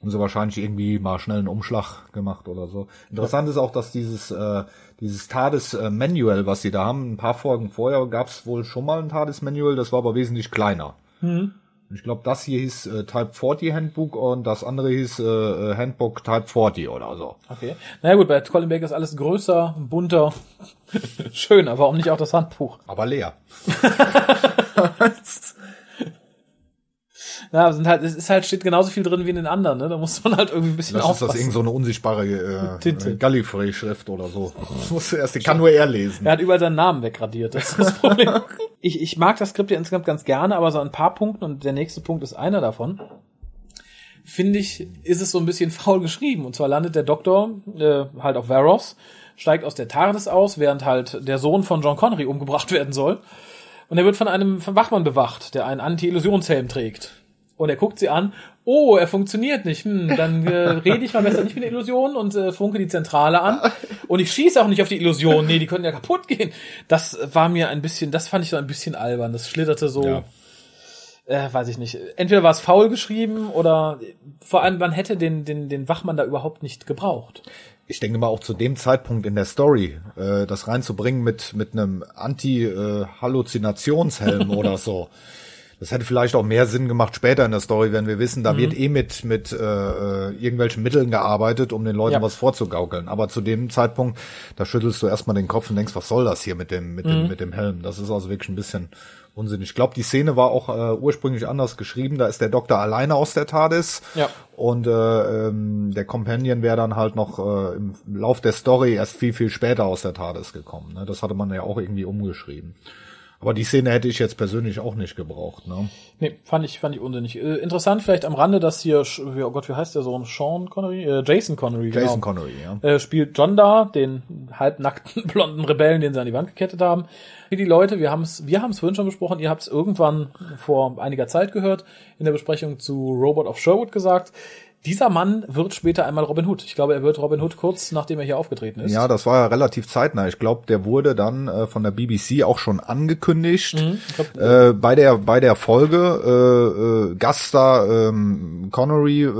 Haben sie wahrscheinlich irgendwie mal schnell einen Umschlag gemacht oder so. Interessant ist auch, dass dieses äh, dieses TARDIS äh, Manual, was sie da haben, ein paar Folgen vorher gab es wohl schon mal ein TARDIS Manual, das war aber wesentlich kleiner. Mhm. Ich glaube, das hier hieß äh, Type 40 Handbook und das andere hieß äh, äh, Handbook Type 40 oder so. Okay. Naja gut, bei Colin Baker ist alles größer, bunter, schön, aber warum nicht auch das Handbuch? Aber leer. Ja, sind halt, es ist halt, steht genauso viel drin wie in den anderen, ne? Da muss man halt irgendwie ein bisschen Das ist das aufpassen. irgend so eine unsichtbare äh, Tinte. Gallifrey-Schrift oder so. Muss erst, die kann nur er lesen. Er hat überall seinen Namen wegradiert. Das ist das Problem. ich, ich mag das Skript ja insgesamt ganz gerne, aber so ein paar Punkten, und der nächste Punkt ist einer davon, finde ich, ist es so ein bisschen faul geschrieben. Und zwar landet der Doktor äh, halt auf Varos, steigt aus der TARDIS aus, während halt der Sohn von John Connery umgebracht werden soll. Und er wird von einem Wachmann bewacht, der einen Anti-Illusionshelm trägt. Und er guckt sie an, oh, er funktioniert nicht. Hm, dann äh, rede ich mal besser nicht mit der Illusion und äh, funke die Zentrale an. Und ich schieße auch nicht auf die Illusion. Nee, die können ja kaputt gehen. Das war mir ein bisschen, das fand ich so ein bisschen albern. Das schlitterte so, Ja. äh, weiß ich nicht. Entweder war es faul geschrieben oder vor allem, man hätte den, den, den Wachmann da überhaupt nicht gebraucht. Ich denke mal auch zu dem Zeitpunkt in der Story, äh, das reinzubringen mit mit einem Anti-Halluzinationshelm oder so. Das hätte vielleicht auch mehr Sinn gemacht später in der Story, wenn wir wissen, da mhm. wird eh mit mit äh, äh, irgendwelchen Mitteln gearbeitet, um den Leuten ja. was vorzugaukeln. Aber zu dem Zeitpunkt, da schüttelst du erstmal den Kopf und denkst, was soll das hier mit dem mit mhm. dem mit dem Helm? Das ist also wirklich ein bisschen Unsinn. Ich glaube, die Szene war auch äh, ursprünglich anders geschrieben. Da ist der Doktor alleine aus der TARDIS. Ja. Und äh, ähm, der Companion wäre dann halt noch äh, im Lauf der Story erst viel, viel später aus der TARDIS gekommen. Ne? Das hatte man ja auch irgendwie umgeschrieben. Aber die Szene hätte ich jetzt persönlich auch nicht gebraucht. Ne? Nee, fand ich, fand ich unsinnig. Äh, interessant vielleicht am Rande, dass hier, oh Gott, wie heißt der Sohn? Sean Connery? Äh, Jason Connery, Jason genau. Connery, ja. Äh, spielt John da, den halbnackten blonden Rebellen, den sie an die Wand gekettet haben. Wie die Leute, wir haben es wir haben's vorhin schon besprochen, ihr habt es irgendwann vor einiger Zeit gehört, in der Besprechung zu Robot of Sherwood gesagt. Dieser Mann wird später einmal Robin Hood. Ich glaube, er wird Robin Hood kurz nachdem er hier aufgetreten ist. Ja, das war ja relativ zeitnah. Ich glaube, der wurde dann äh, von der BBC auch schon angekündigt. Mhm, glaub, äh, bei der bei der Folge äh, äh, Gaststar ähm, Connery, äh,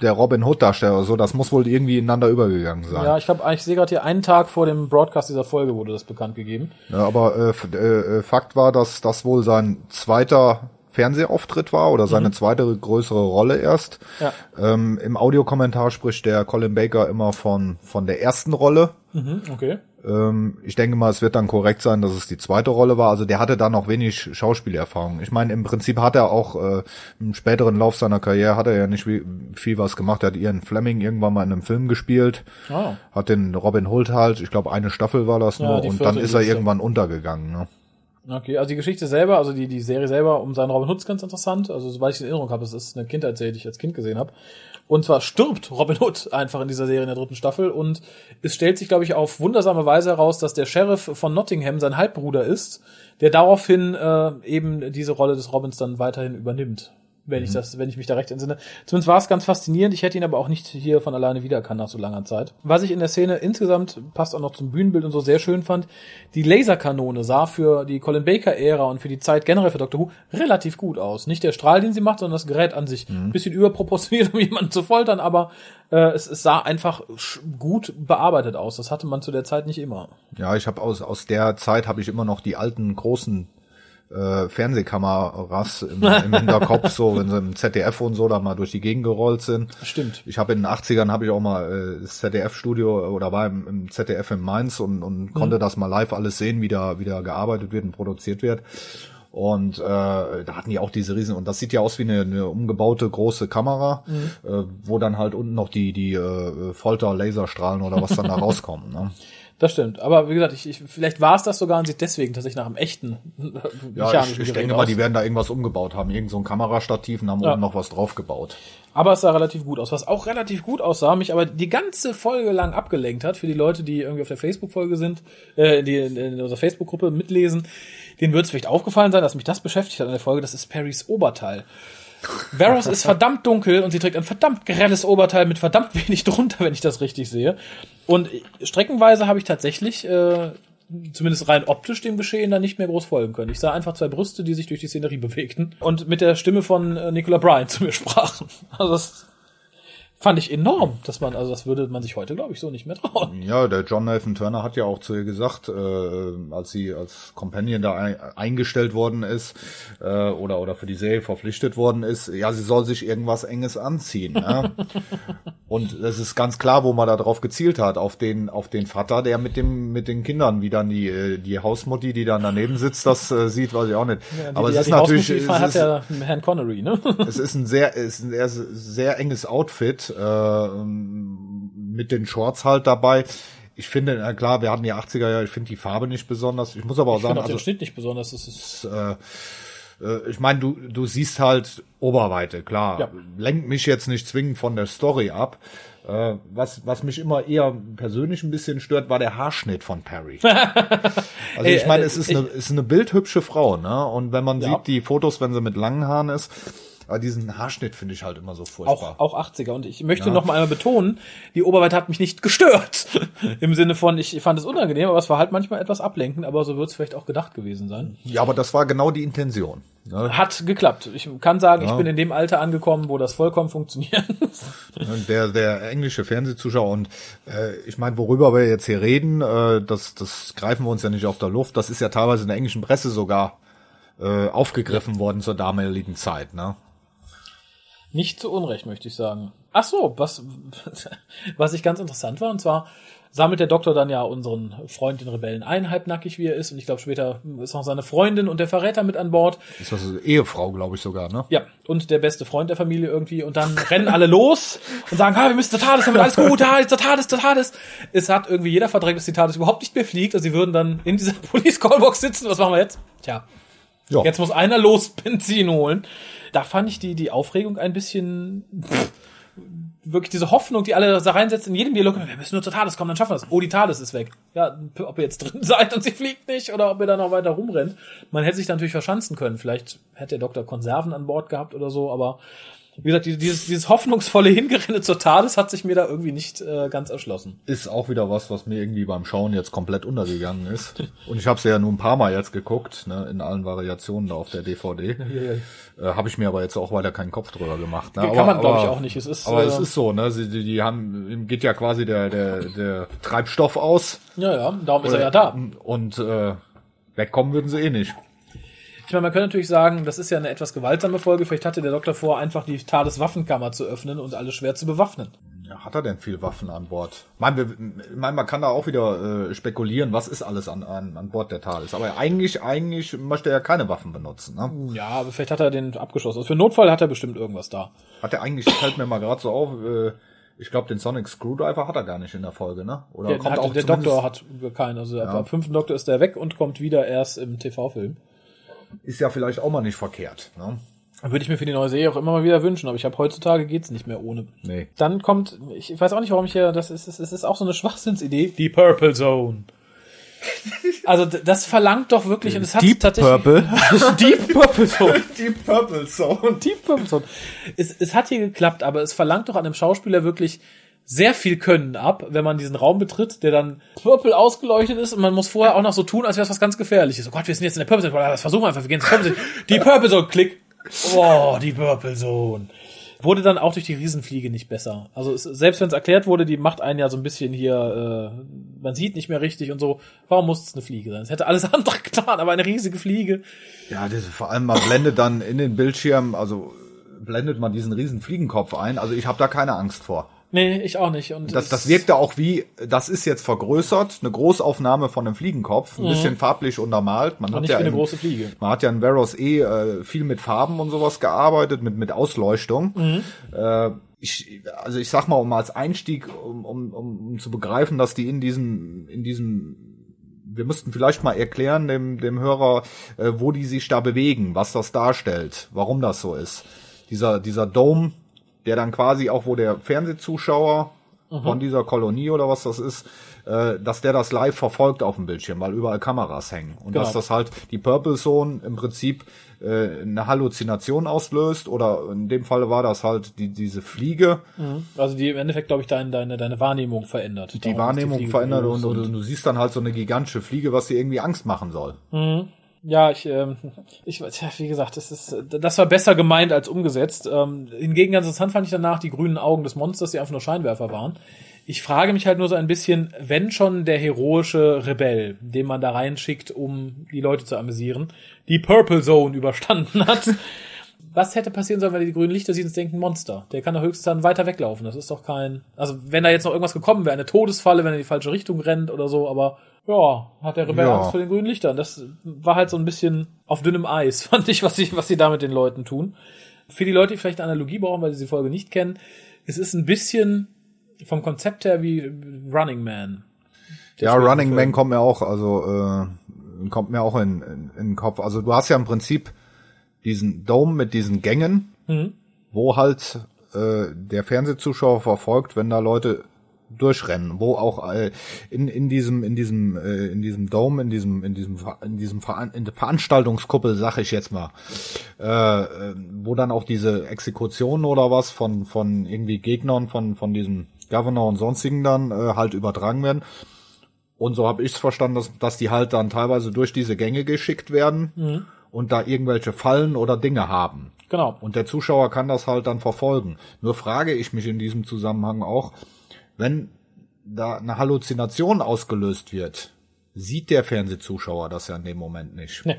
der Robin Hood Darsteller, so das muss wohl irgendwie ineinander übergegangen sein. Ja, ich glaube, ich sehe gerade hier einen Tag vor dem Broadcast dieser Folge wurde das bekannt gegeben. Ja, aber äh, äh, Fakt war, dass das wohl sein zweiter Fernsehauftritt war oder seine mhm. zweite größere Rolle erst. Ja. Ähm, Im Audiokommentar spricht der Colin Baker immer von, von der ersten Rolle. Mhm, okay. Ähm, ich denke mal, es wird dann korrekt sein, dass es die zweite Rolle war. Also der hatte da noch wenig Schauspielerfahrung. Ich meine, im Prinzip hat er auch äh, im späteren Lauf seiner Karriere hat er ja nicht viel, viel was gemacht. Er hat Ian Fleming irgendwann mal in einem Film gespielt, oh. hat den Robin Hood halt, ich glaube eine Staffel war das nur, ja, und dann ist er irgendwann untergegangen. Ne? Okay, also die Geschichte selber, also die, die Serie selber um seinen Robin Hood ist ganz interessant. Also soweit ich in Erinnerung habe, es ist eine Kindheitsserie, die ich als Kind gesehen habe. Und zwar stirbt Robin Hood einfach in dieser Serie in der dritten Staffel und es stellt sich, glaube ich, auf wundersame Weise heraus, dass der Sheriff von Nottingham sein Halbbruder ist, der daraufhin äh, eben diese Rolle des Robins dann weiterhin übernimmt wenn mhm. ich das, wenn ich mich da recht entsinne. Zumindest war es ganz faszinierend. Ich hätte ihn aber auch nicht hier von alleine wiedererkannt nach so langer Zeit. Was ich in der Szene insgesamt passt auch noch zum Bühnenbild und so sehr schön fand, die Laserkanone sah für die Colin Baker Ära und für die Zeit generell für Doctor Who relativ gut aus. Nicht der Strahl, den sie macht, sondern das Gerät an sich. Mhm. Bisschen überproportioniert, um jemanden zu foltern, aber äh, es, es sah einfach gut bearbeitet aus. Das hatte man zu der Zeit nicht immer. Ja, ich habe aus aus der Zeit habe ich immer noch die alten großen äh, Fernsehkameras im, im Hinterkopf, so wenn sie im ZDF und so da mal durch die Gegend gerollt sind. Stimmt. Ich habe in den 80ern habe ich auch mal äh, das ZDF-Studio oder war im, im, ZDF in Mainz und, und mhm. konnte das mal live alles sehen, wie da, wie da gearbeitet wird und produziert wird. Und äh, da hatten die auch diese Riesen und das sieht ja aus wie eine, eine umgebaute große Kamera, mhm. äh, wo dann halt unten noch die die äh, Folter-Laserstrahlen oder was dann da rauskommen. Ne? Das stimmt. Aber wie gesagt, ich, ich, vielleicht war es das sogar und sieht deswegen tatsächlich nach einem echten Ja, ich, ich denke mal, die werden da irgendwas umgebaut haben. Irgend so ein Kamerastativ und haben ja. oben noch was draufgebaut. Aber es sah relativ gut aus. Was auch relativ gut aussah, mich aber die ganze Folge lang abgelenkt hat, für die Leute, die irgendwie auf der Facebook-Folge sind, äh, die in unserer Facebook-Gruppe mitlesen, denen wird es vielleicht aufgefallen sein, dass mich das beschäftigt hat in der Folge, das ist Perrys Oberteil. Varys ist verdammt dunkel und sie trägt ein verdammt grelles Oberteil mit verdammt wenig drunter, wenn ich das richtig sehe. Und streckenweise habe ich tatsächlich, äh, zumindest rein optisch dem Geschehen, da nicht mehr groß folgen können. Ich sah einfach zwei Brüste, die sich durch die Szenerie bewegten und mit der Stimme von äh, Nicola Bryan zu mir sprachen. Also das fand ich enorm, dass man, also das würde man sich heute, glaube ich, so nicht mehr trauen. Ja, der John Nathan Turner hat ja auch zu ihr gesagt, äh, als sie als Companion da ein, eingestellt worden ist äh, oder oder für die Serie verpflichtet worden ist, ja, sie soll sich irgendwas Enges anziehen. Ja? Und das ist ganz klar, wo man da drauf gezielt hat, auf den auf den Vater, der mit dem mit den Kindern, wie dann die äh, die Hausmutti, die dann daneben sitzt, das äh, sieht, weiß ich auch nicht. Ja, die, Aber es ist natürlich, es hat ist, ja Herrn Connery, ne? es ist ein sehr, es ist ein sehr, sehr enges Outfit äh, mit den Shorts halt dabei. Ich finde, na klar, wir hatten die 80er Jahre, ich finde die Farbe nicht besonders. Ich muss aber auch ich sagen, auch also, den Schnitt nicht besonders. Das ist, äh, äh, ich meine, du, du siehst halt Oberweite, klar. Ja. Lenkt mich jetzt nicht zwingend von der Story ab. Äh, was, was mich immer eher persönlich ein bisschen stört, war der Haarschnitt von Perry. also ich meine, es ist eine, ist eine bildhübsche Frau, ne? Und wenn man ja. sieht die Fotos, wenn sie mit langen Haaren ist, aber diesen Haarschnitt finde ich halt immer so furchtbar. Auch, auch 80er. Und ich möchte ja. noch mal einmal betonen, die Oberweite hat mich nicht gestört. Im Sinne von, ich fand es unangenehm, aber es war halt manchmal etwas ablenkend, aber so wird es vielleicht auch gedacht gewesen sein. Ja, aber das war genau die Intention. Ne? Hat geklappt. Ich kann sagen, ja. ich bin in dem Alter angekommen, wo das vollkommen funktioniert. der, der englische Fernsehzuschauer und äh, ich meine, worüber wir jetzt hier reden, äh, das, das greifen wir uns ja nicht auf der Luft. Das ist ja teilweise in der englischen Presse sogar äh, aufgegriffen worden zur damaligen Zeit, ne? Nicht zu Unrecht, möchte ich sagen. Ach so, was, was ich ganz interessant war, und zwar sammelt der Doktor dann ja unseren Freund, den Rebellen ein, halbnackig wie er ist, und ich glaube später ist noch seine Freundin und der Verräter mit an Bord. Ist das eine Ehefrau, glaube ich sogar, ne? Ja, und der beste Freund der Familie irgendwie, und dann rennen alle los und sagen, ah, wir müssen zur TARDIS, damit alles gut, TARDIS, zur TARDIS, zur TARDIS. Es hat irgendwie jeder verdrängt, dass die TARDIS überhaupt nicht mehr fliegt, also sie würden dann in dieser Police Callbox sitzen, was machen wir jetzt? Tja, Ja. Jetzt muss einer los Benzin holen. Da fand ich die, die Aufregung ein bisschen, pff, wirklich diese Hoffnung, die alle da reinsetzen in jedem Dialog. Wir müssen nur zur TARDIS kommen, dann schaffen wir das. Oh, die TARDIS ist weg. Ja, ob ihr jetzt drin seid und sie fliegt nicht oder ob ihr da noch weiter rumrennt. Man hätte sich da natürlich verschanzen können. Vielleicht hätte der Doktor Konserven an Bord gehabt oder so, aber wie gesagt, dieses, dieses hoffnungsvolle Hingerenne zur TARDIS hat sich mir da irgendwie nicht äh, ganz erschlossen. Ist auch wieder was, was mir irgendwie beim Schauen jetzt komplett untergegangen ist. Und ich habe es ja nur ein paar Mal jetzt geguckt, ne, in allen Variationen da auf der DVD. Äh, habe ich mir aber jetzt auch weiter keinen Kopf drüber gemacht. Ne? Kann aber, man, glaube ich, auch nicht. Es ist, Aber äh, es ist so, ne? Sie, die, die haben, ihm geht ja quasi der, der, der Treibstoff aus. ja, ja, darum ist er ja da. Und äh, wegkommen würden sie eh nicht. Ich meine, man könnte natürlich sagen, das ist ja eine etwas gewaltsame Folge. Vielleicht hatte der Doktor vor, einfach die TARDIS Waffenkammer zu öffnen und alles schwer zu bewaffnen. Ja, hat er denn viel Waffen an Bord? Ich meine, wir, ich meine, man kann da auch wieder äh, spekulieren, was ist alles an, an, an Bord der TARDIS. Aber eigentlich, eigentlich möchte er ja keine Waffen benutzen. Ne? Ja, aber vielleicht hat er den abgeschossen. Also für Notfall hat er bestimmt irgendwas da. Hat er eigentlich, fällt mir mal gerade so auf, äh, ich glaube, den Sonic Screwdriver hat er gar nicht in der Folge, ne? Oder Der, hat, der zumindest- Doktor hat keinen. Also ab, ab fünften Doktor ist er weg und kommt wieder erst im TV-Film. Ist ja vielleicht auch mal nicht verkehrt, ne? Würde ich mir für die neue Serie auch immer mal wieder wünschen, aber ich habe heutzutage geht's nicht mehr ohne. Nee. Dann kommt, ich weiß auch nicht, warum ich hier, das ist, es ist auch so eine Schwachsinnsidee, die Purple Zone. Also das verlangt doch wirklich, und es hat Deep tatsächlich Purple. Deep Purple Zone. Die Purple Zone. Deep Purple Zone. Es, es hat hier geklappt, aber es verlangt doch an einem Schauspieler wirklich sehr viel Können ab, wenn man diesen Raum betritt, der dann purple ausgeleuchtet ist und man muss vorher auch noch so tun, als wäre es was ganz Gefährliches. Oh Gott, wir sind jetzt in der Purple Zone. Das versuchen wir einfach, wir gehen ins Purple Zone. Die Purple Zone, klick. Oh, die Purple Zone. Wurde dann auch durch die Riesenfliege nicht besser. Also selbst wenn es erklärt wurde, die macht einen ja so ein bisschen hier, äh, man sieht nicht mehr richtig und so. Warum muss es eine Fliege sein? Es hätte alles andere getan, aber eine riesige Fliege. Ja, das, vor allem man blendet dann in den Bildschirm, also blendet man diesen riesen Fliegenkopf ein. Also ich habe da keine Angst vor. Nee, ich auch nicht. Und Das, das wirkte auch wie, das ist jetzt vergrößert, eine Großaufnahme von einem Fliegenkopf, ein bisschen farblich untermalt. Man Und hat ja eine im- große Fliege. Man hat ja in Veros eh äh, viel mit Farben und sowas gearbeitet, mit, mit Ausleuchtung. Mhm. Äh, ich, also ich sag mal, um als Einstieg, um, um, um, um zu begreifen, dass die in diesem, in diesem wir müssten vielleicht mal erklären dem, dem Hörer, äh, wo die sich da bewegen, was das darstellt, warum das so ist. Dieser, dieser Dome, der dann quasi auch, wo der Fernsehzuschauer von dieser Kolonie oder was das ist, äh, dass der das live verfolgt auf dem Bildschirm, weil überall Kameras hängen. Und Genau. dass das halt die Purple Zone im Prinzip äh, eine Halluzination auslöst oder in dem Falle war das halt die, diese Fliege, Also die im Endeffekt, glaube ich, deine, deine, deine Wahrnehmung verändert. die Wahrnehmung Fliege verändert groß und, und, du siehst dann halt so eine gigantische Fliege, was dir irgendwie Angst machen soll. Ja, ich, ähm, ich, wie gesagt, das ist, das war besser gemeint als umgesetzt. Ähm, hingegen ganz interessant fand ich danach die grünen Augen des Monsters, die einfach nur Scheinwerfer waren. Ich frage mich halt nur so ein bisschen, wenn schon der heroische Rebell, den man da reinschickt, um die Leute zu amüsieren, die Purple Zone überstanden hat, was hätte passieren sollen, wenn die grünen Lichter sieht und denkt, ein Monster. Der kann doch höchstens dann weiter weglaufen. Das ist doch kein, also wenn da jetzt noch irgendwas gekommen wäre, eine Todesfalle, wenn er in die falsche Richtung rennt oder so, aber ja, hat der Rebell Ja. Angst vor den grünen Lichtern. Das war halt so ein bisschen auf dünnem Eis, fand ich, was sie, was sie da mit den Leuten tun. Für die Leute, die vielleicht eine Analogie brauchen, weil sie die Folge nicht kennen, es ist ein bisschen vom Konzept her wie Running Man. Ja, Running. Man kommt mir auch, also äh, kommt mir auch in, in, in den Kopf. Also du hast ja im Prinzip diesen Dome mit diesen Gängen, Mhm. wo halt äh, der Fernsehzuschauer verfolgt, wenn da Leute durchrennen, wo auch äh, in in diesem in diesem äh, in diesem Dome in diesem in diesem in diesem Veran in der Veranstaltungskuppel sag ich jetzt mal äh, äh, wo dann auch diese Exekutionen oder was von von irgendwie Gegnern von von diesem Governor und sonstigen dann äh, halt übertragen werden und so habe ich es verstanden, dass, dass die halt dann teilweise durch diese Gänge geschickt werden und da irgendwelche Fallen oder Dinge haben. Genau. Und der Zuschauer kann das halt dann verfolgen. Nur frage ich mich in diesem Zusammenhang auch, wenn da eine Halluzination ausgelöst wird, sieht der Fernsehzuschauer das ja in dem Moment nicht. Nee.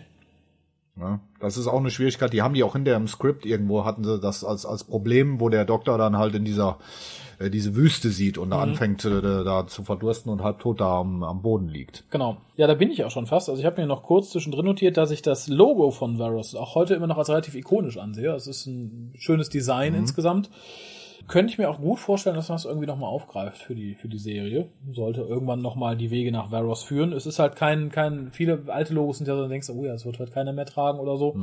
Ne? Das ist auch eine Schwierigkeit. Die haben die auch hinter im Skript irgendwo hatten sie das als als Problem, wo der Doktor dann halt in dieser äh, diese Wüste sieht und da anfängt äh, da zu verdursten und halbtot da am, am Boden liegt. Genau. Ja, da bin ich auch schon fast. Also ich habe mir noch kurz zwischendrin notiert, dass ich das Logo von Varus auch heute immer noch als relativ ikonisch ansehe. Es ist ein schönes Design insgesamt. Könnte ich mir auch gut vorstellen, dass man das irgendwie nochmal aufgreift für die, für die Serie. Sollte irgendwann nochmal die Wege nach Varos führen. Es ist halt kein, kein, viele alte Logos sind ja so, dann denkst du, oh ja, das wird halt keiner mehr tragen oder so.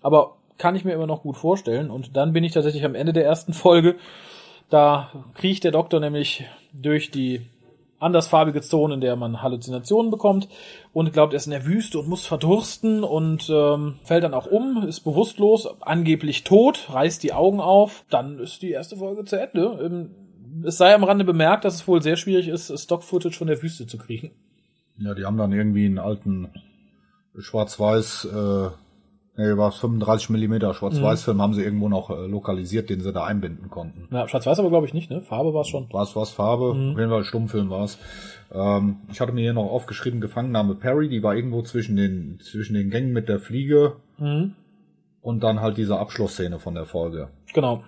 Aber kann ich mir immer noch gut vorstellen. Und dann bin ich tatsächlich am Ende der ersten Folge. Da kriecht der Doktor nämlich durch die andersfarbige Zone, in der man Halluzinationen bekommt und glaubt, er ist in der Wüste und muss verdursten und ähm, fällt dann auch um, ist bewusstlos, angeblich tot, reißt die Augen auf. Dann ist die erste Folge zu Ende. Ähm, es sei am Rande bemerkt, dass es wohl sehr schwierig ist, Stock-Footage von der Wüste zu kriegen. Ja, die haben dann irgendwie einen alten Schwarz-Weiß, äh, nee, war 35 Millimeter Schwarz-Weiß-Film haben sie irgendwo noch äh, lokalisiert, den sie da einbinden konnten. Ja, Schwarz-Weiß aber glaube ich nicht, ne? Farbe war es schon. Was, was Farbe? Mhm. Auf jeden Fall Stummfilm war es. Ähm, ich hatte mir hier noch aufgeschrieben, Gefangennahme Perry, die war irgendwo zwischen den, zwischen den Gängen mit der Fliege Mhm. und dann halt diese Abschlussszene von der Folge. Genau.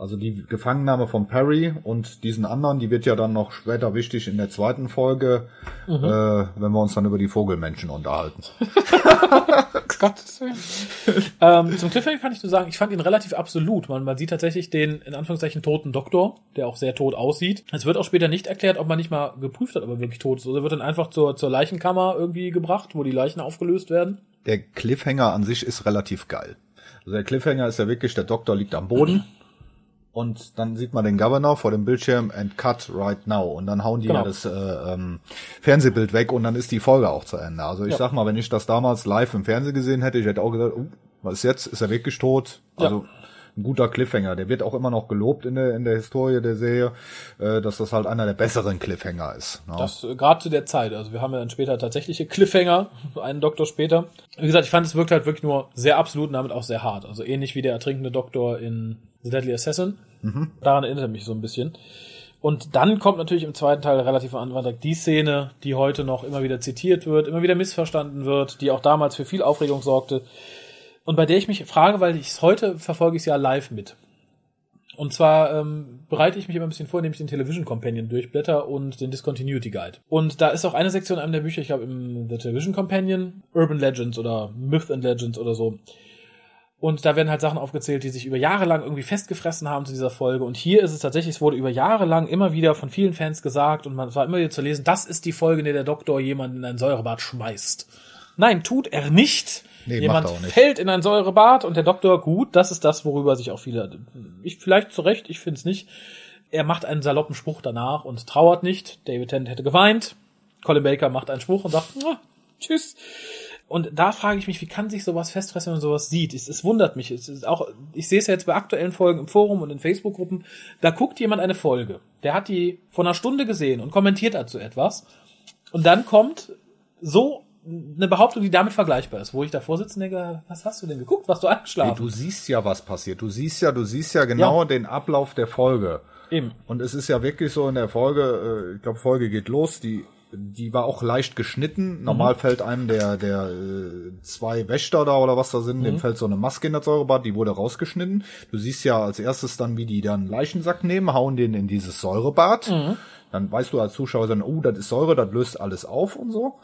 Also die Gefangennahme von Perry und diesen anderen, die wird ja dann noch später wichtig in der zweiten Folge, Mhm. äh, wenn wir uns dann über die Vogelmenschen unterhalten. Gottes Willen. ähm, zum Cliffhanger kann ich nur sagen, ich fand ihn relativ absolut. Man, man sieht tatsächlich den, in Anführungszeichen, toten Doktor, der auch sehr tot aussieht. Es wird auch später nicht erklärt, ob man nicht mal geprüft hat, ob er wirklich tot ist. Oder wird dann einfach zur, zur Leichenkammer irgendwie gebracht, wo die Leichen aufgelöst werden. Der Cliffhanger an sich ist relativ geil. Also der Cliffhanger ist ja wirklich, der Doktor liegt am Boden. Und dann sieht man den Governor vor dem Bildschirm and cut right now. Und dann hauen die Genau. ja das äh, ähm, Fernsehbild weg und dann ist die Folge auch zu Ende. Also ich Ja. sag mal, wenn ich das damals live im Fernsehen gesehen hätte, ich hätte auch gesagt, oh, was ist jetzt? Ist er wirklich tot? Ja. Also ein guter Cliffhanger. Der wird auch immer noch gelobt in der, in der Historie der Serie, äh, dass das halt einer der besseren Cliffhanger ist. ne? Das äh, gerade zu der Zeit. Also wir haben ja dann später tatsächliche Cliffhanger, einen Doktor später. Wie gesagt, ich fand, es wirkt halt wirklich nur sehr absolut und damit auch sehr hart. Also ähnlich wie der ertrinkende Doktor in The Deadly Assassin. Daran erinnert er mich so ein bisschen. Und dann kommt natürlich im zweiten Teil relativ am Anfang die Szene, die heute noch immer wieder zitiert wird, immer wieder missverstanden wird, die auch damals für viel Aufregung sorgte. Und bei der ich mich frage, weil ich es heute verfolge ich es ja live mit. Und zwar ähm, bereite ich mich immer ein bisschen vor, indem ich den Television Companion durchblätter und den Discontinuity Guide. Und da ist auch eine Sektion in einem der Bücher, ich glaube im The Television Companion, Urban Legends oder Myth and Legends oder so. Und da werden halt Sachen aufgezählt, die sich über Jahre lang irgendwie festgefressen haben zu dieser Folge. Und hier ist es tatsächlich, es wurde über Jahre lang immer wieder von vielen Fans gesagt und man war immer wieder zu lesen, das ist die Folge, in der der Doktor jemanden in ein Säurebad schmeißt. Nein, tut er nicht. Nee, Jemand er auch nicht. fällt in ein Säurebad und der Doktor, gut, das ist das, worüber sich auch viele, ich vielleicht zu Recht, ich finde es nicht. Er macht einen saloppen Spruch danach und trauert nicht. David Tennant hätte geweint. Colin Baker macht einen Spruch und sagt, "Ah, tschüss. Und da frage ich mich, wie kann sich sowas festfressen, wenn man sowas sieht? Es, es wundert mich. Es ist auch, ich sehe es ja jetzt bei aktuellen Folgen im Forum und in Facebook-Gruppen. Da guckt jemand eine Folge. Der hat die vor einer Stunde gesehen und kommentiert dazu etwas. Und dann kommt so eine Behauptung, die damit vergleichbar ist, wo ich davor sitze und denke, was hast du denn geguckt? Warst du Hey, angeschlafen? du siehst ja, was passiert. Du siehst ja, du siehst ja genau Ja. den Ablauf der Folge. Eben. Und es ist ja wirklich so in der Folge, äh, ich glaube, Folge geht los, die die war auch leicht geschnitten. Normal fällt einem der der äh, zwei Wächter da oder was da sind, dem fällt so eine Maske in das Säurebad, die wurde rausgeschnitten. Du siehst ja als erstes dann, wie die dann einen Leichensack nehmen, hauen den in dieses Säurebad. Dann weißt du als Zuschauer dann, oh, das ist Säure, das löst alles auf und so.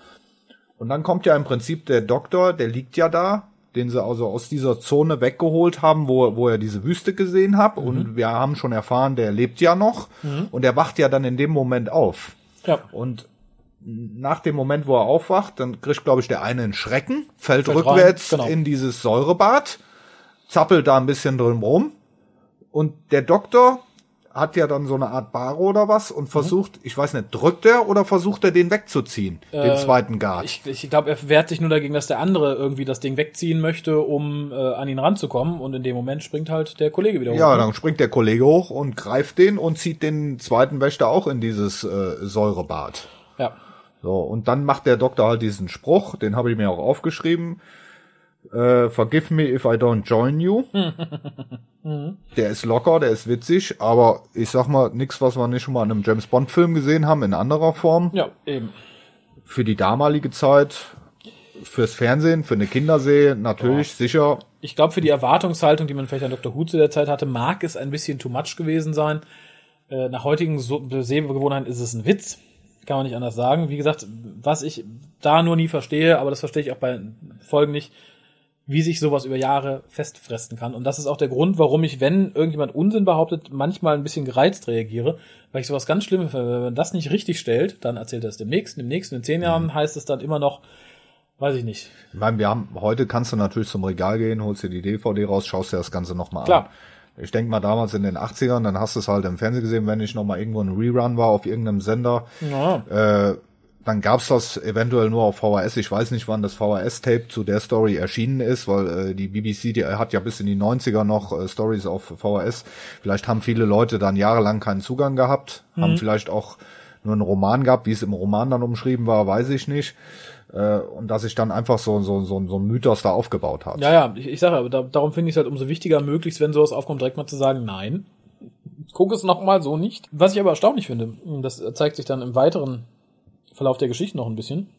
Und dann kommt ja im Prinzip der Doktor, der liegt ja da, den sie also aus dieser Zone weggeholt haben, wo, wo er diese Wüste gesehen hat. Und wir haben schon erfahren, der lebt ja noch. Und er wacht ja dann in dem Moment auf. Ja. Und nach dem Moment, wo er aufwacht, dann kriegt, glaube ich, der eine einen Schrecken, fällt, Fällt rückwärts genau. in dieses Säurebad, zappelt da ein bisschen drin rum. Und der Doktor hat ja dann so eine Art Bar oder was Mhm. und versucht, ich weiß nicht, drückt er oder versucht er den wegzuziehen, den zweiten Guard? Ich, ich glaube, er wehrt sich nur dagegen, dass der andere irgendwie das Ding wegziehen möchte, um äh, an ihn ranzukommen. Und in dem Moment springt halt der Kollege wieder hoch. Ja, ne? dann springt der Kollege hoch und greift den und zieht den zweiten Wächter auch in dieses äh, Säurebad. ja. So, und dann macht der Doktor halt diesen Spruch, den habe ich mir auch aufgeschrieben. Äh, Forgive me if I don't join you. der ist locker, der ist witzig, aber ich sag mal, nix, was wir nicht schon mal in einem James Bond Film gesehen haben, in anderer Form. Ja, eben. Für die damalige Zeit fürs Fernsehen, für eine Kinderserie natürlich sicher. Ich glaube, für die Erwartungshaltung, die man vielleicht an Dr. Who zu der Zeit hatte, mag es ein bisschen too much gewesen sein. Äh, nach heutigen so Sehgewohnheiten ist es ein Witz. Kann man nicht anders sagen. Wie gesagt, was ich da nur nie verstehe, aber das verstehe ich auch bei Folgen nicht, wie sich sowas über Jahre festfressen kann. Und das ist auch der Grund, warum ich, wenn irgendjemand Unsinn behauptet, manchmal ein bisschen gereizt reagiere, weil ich sowas ganz Schlimmes finde. Wenn man das nicht richtig stellt, dann erzählt er es dem nächsten, dem nächsten, in zehn Jahren heißt es dann immer noch, weiß ich nicht. Ich meine, wir haben, heute kannst du natürlich zum Regal gehen, holst dir die DVD raus, schaust dir das Ganze nochmal an. Klar. Ich denke mal damals in den 80ern, dann hast du es halt im Fernsehen gesehen, wenn ich nochmal irgendwo ein Rerun war auf irgendeinem Sender. Ja. Äh, dann gab's das eventuell nur auf VHS. Ich weiß nicht, wann das VHS-Tape zu der Story erschienen ist, weil äh, die BBC, die hat ja bis in die 90er noch äh, Stories auf VHS. Vielleicht haben viele Leute dann jahrelang keinen Zugang gehabt, haben vielleicht auch nur einen Roman gehabt, wie es im Roman dann umschrieben war, weiß ich nicht. Äh, und dass sich dann einfach so, so, so, so ein Mythos da aufgebaut hat. Ja, ja, ich, ich sage aber, da, darum finde ich es halt umso wichtiger, möglichst, wenn sowas aufkommt, direkt mal zu sagen, nein, guck es nochmal so nicht. Was ich aber erstaunlich finde, das zeigt sich dann im weiteren Verlauf der Geschichte noch ein bisschen,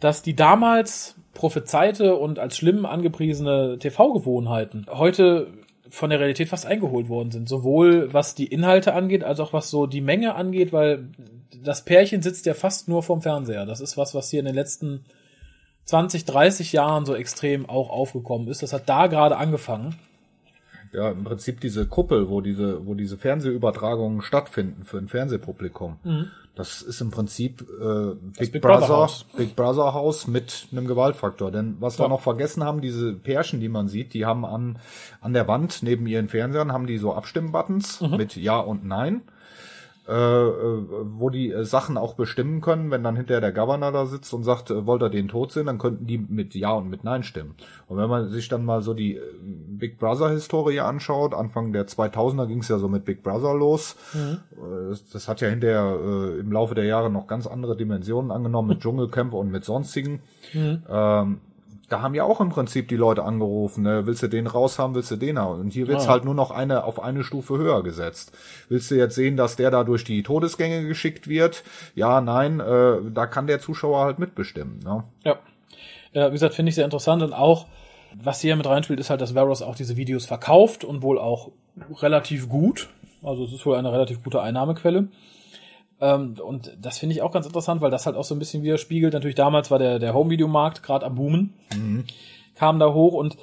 dass die damals prophezeite und als schlimm angepriesene TV-Gewohnheiten heute von der Realität fast eingeholt worden sind. Sowohl was die Inhalte angeht, als auch was so die Menge angeht, weil das Pärchen sitzt ja fast nur vorm Fernseher. Das ist was, was hier in den letzten 20, 30 Jahren so extrem auch aufgekommen ist. Das hat da gerade angefangen. Ja, im Prinzip diese Kuppel, wo diese, wo diese Fernsehübertragungen stattfinden für ein Fernsehpublikum. Das ist im Prinzip äh, Big, Big Brother, Brother. Big Brother Haus mit einem Gewaltfaktor. Denn was wir Ja. noch vergessen haben, diese Pärchen, die man sieht, die haben an an der Wand neben ihren Fernsehern haben die so Abstimmbuttons mit Ja und Nein. Äh, äh, wo die äh, Sachen auch bestimmen können, wenn dann hinterher der Governor da sitzt und sagt, äh, wollt ihr den tot sehen, dann könnten die mit Ja und mit Nein stimmen. Und wenn man sich dann mal so die Big Brother Historie anschaut, Anfang der 2000er ging es ja so mit Big Brother los. Äh, Das, das hat ja hinterher äh, im Laufe der Jahre noch ganz andere Dimensionen angenommen mit Dschungelcamp und mit sonstigen. Ähm, da haben ja auch im Prinzip die Leute angerufen, ne? willst du den raushaben, willst du den haben? Und hier wird's Ja. halt nur noch eine auf eine Stufe höher gesetzt. Willst du jetzt sehen, dass der da durch die Todesgänge geschickt wird? Ja, nein, äh, da kann der Zuschauer halt mitbestimmen. Ne? Ja. ja wie gesagt, finde ich sehr interessant und auch, was hier mit reinspielt, ist halt, dass Varus auch diese Videos verkauft und wohl auch relativ gut. Also es ist wohl eine relativ gute Einnahmequelle. Ähm, und das finde ich auch ganz interessant, weil das halt auch so ein bisschen widerspiegelt. Natürlich damals war der, der Home-Video-Markt gerade am Boomen. Kam da hoch und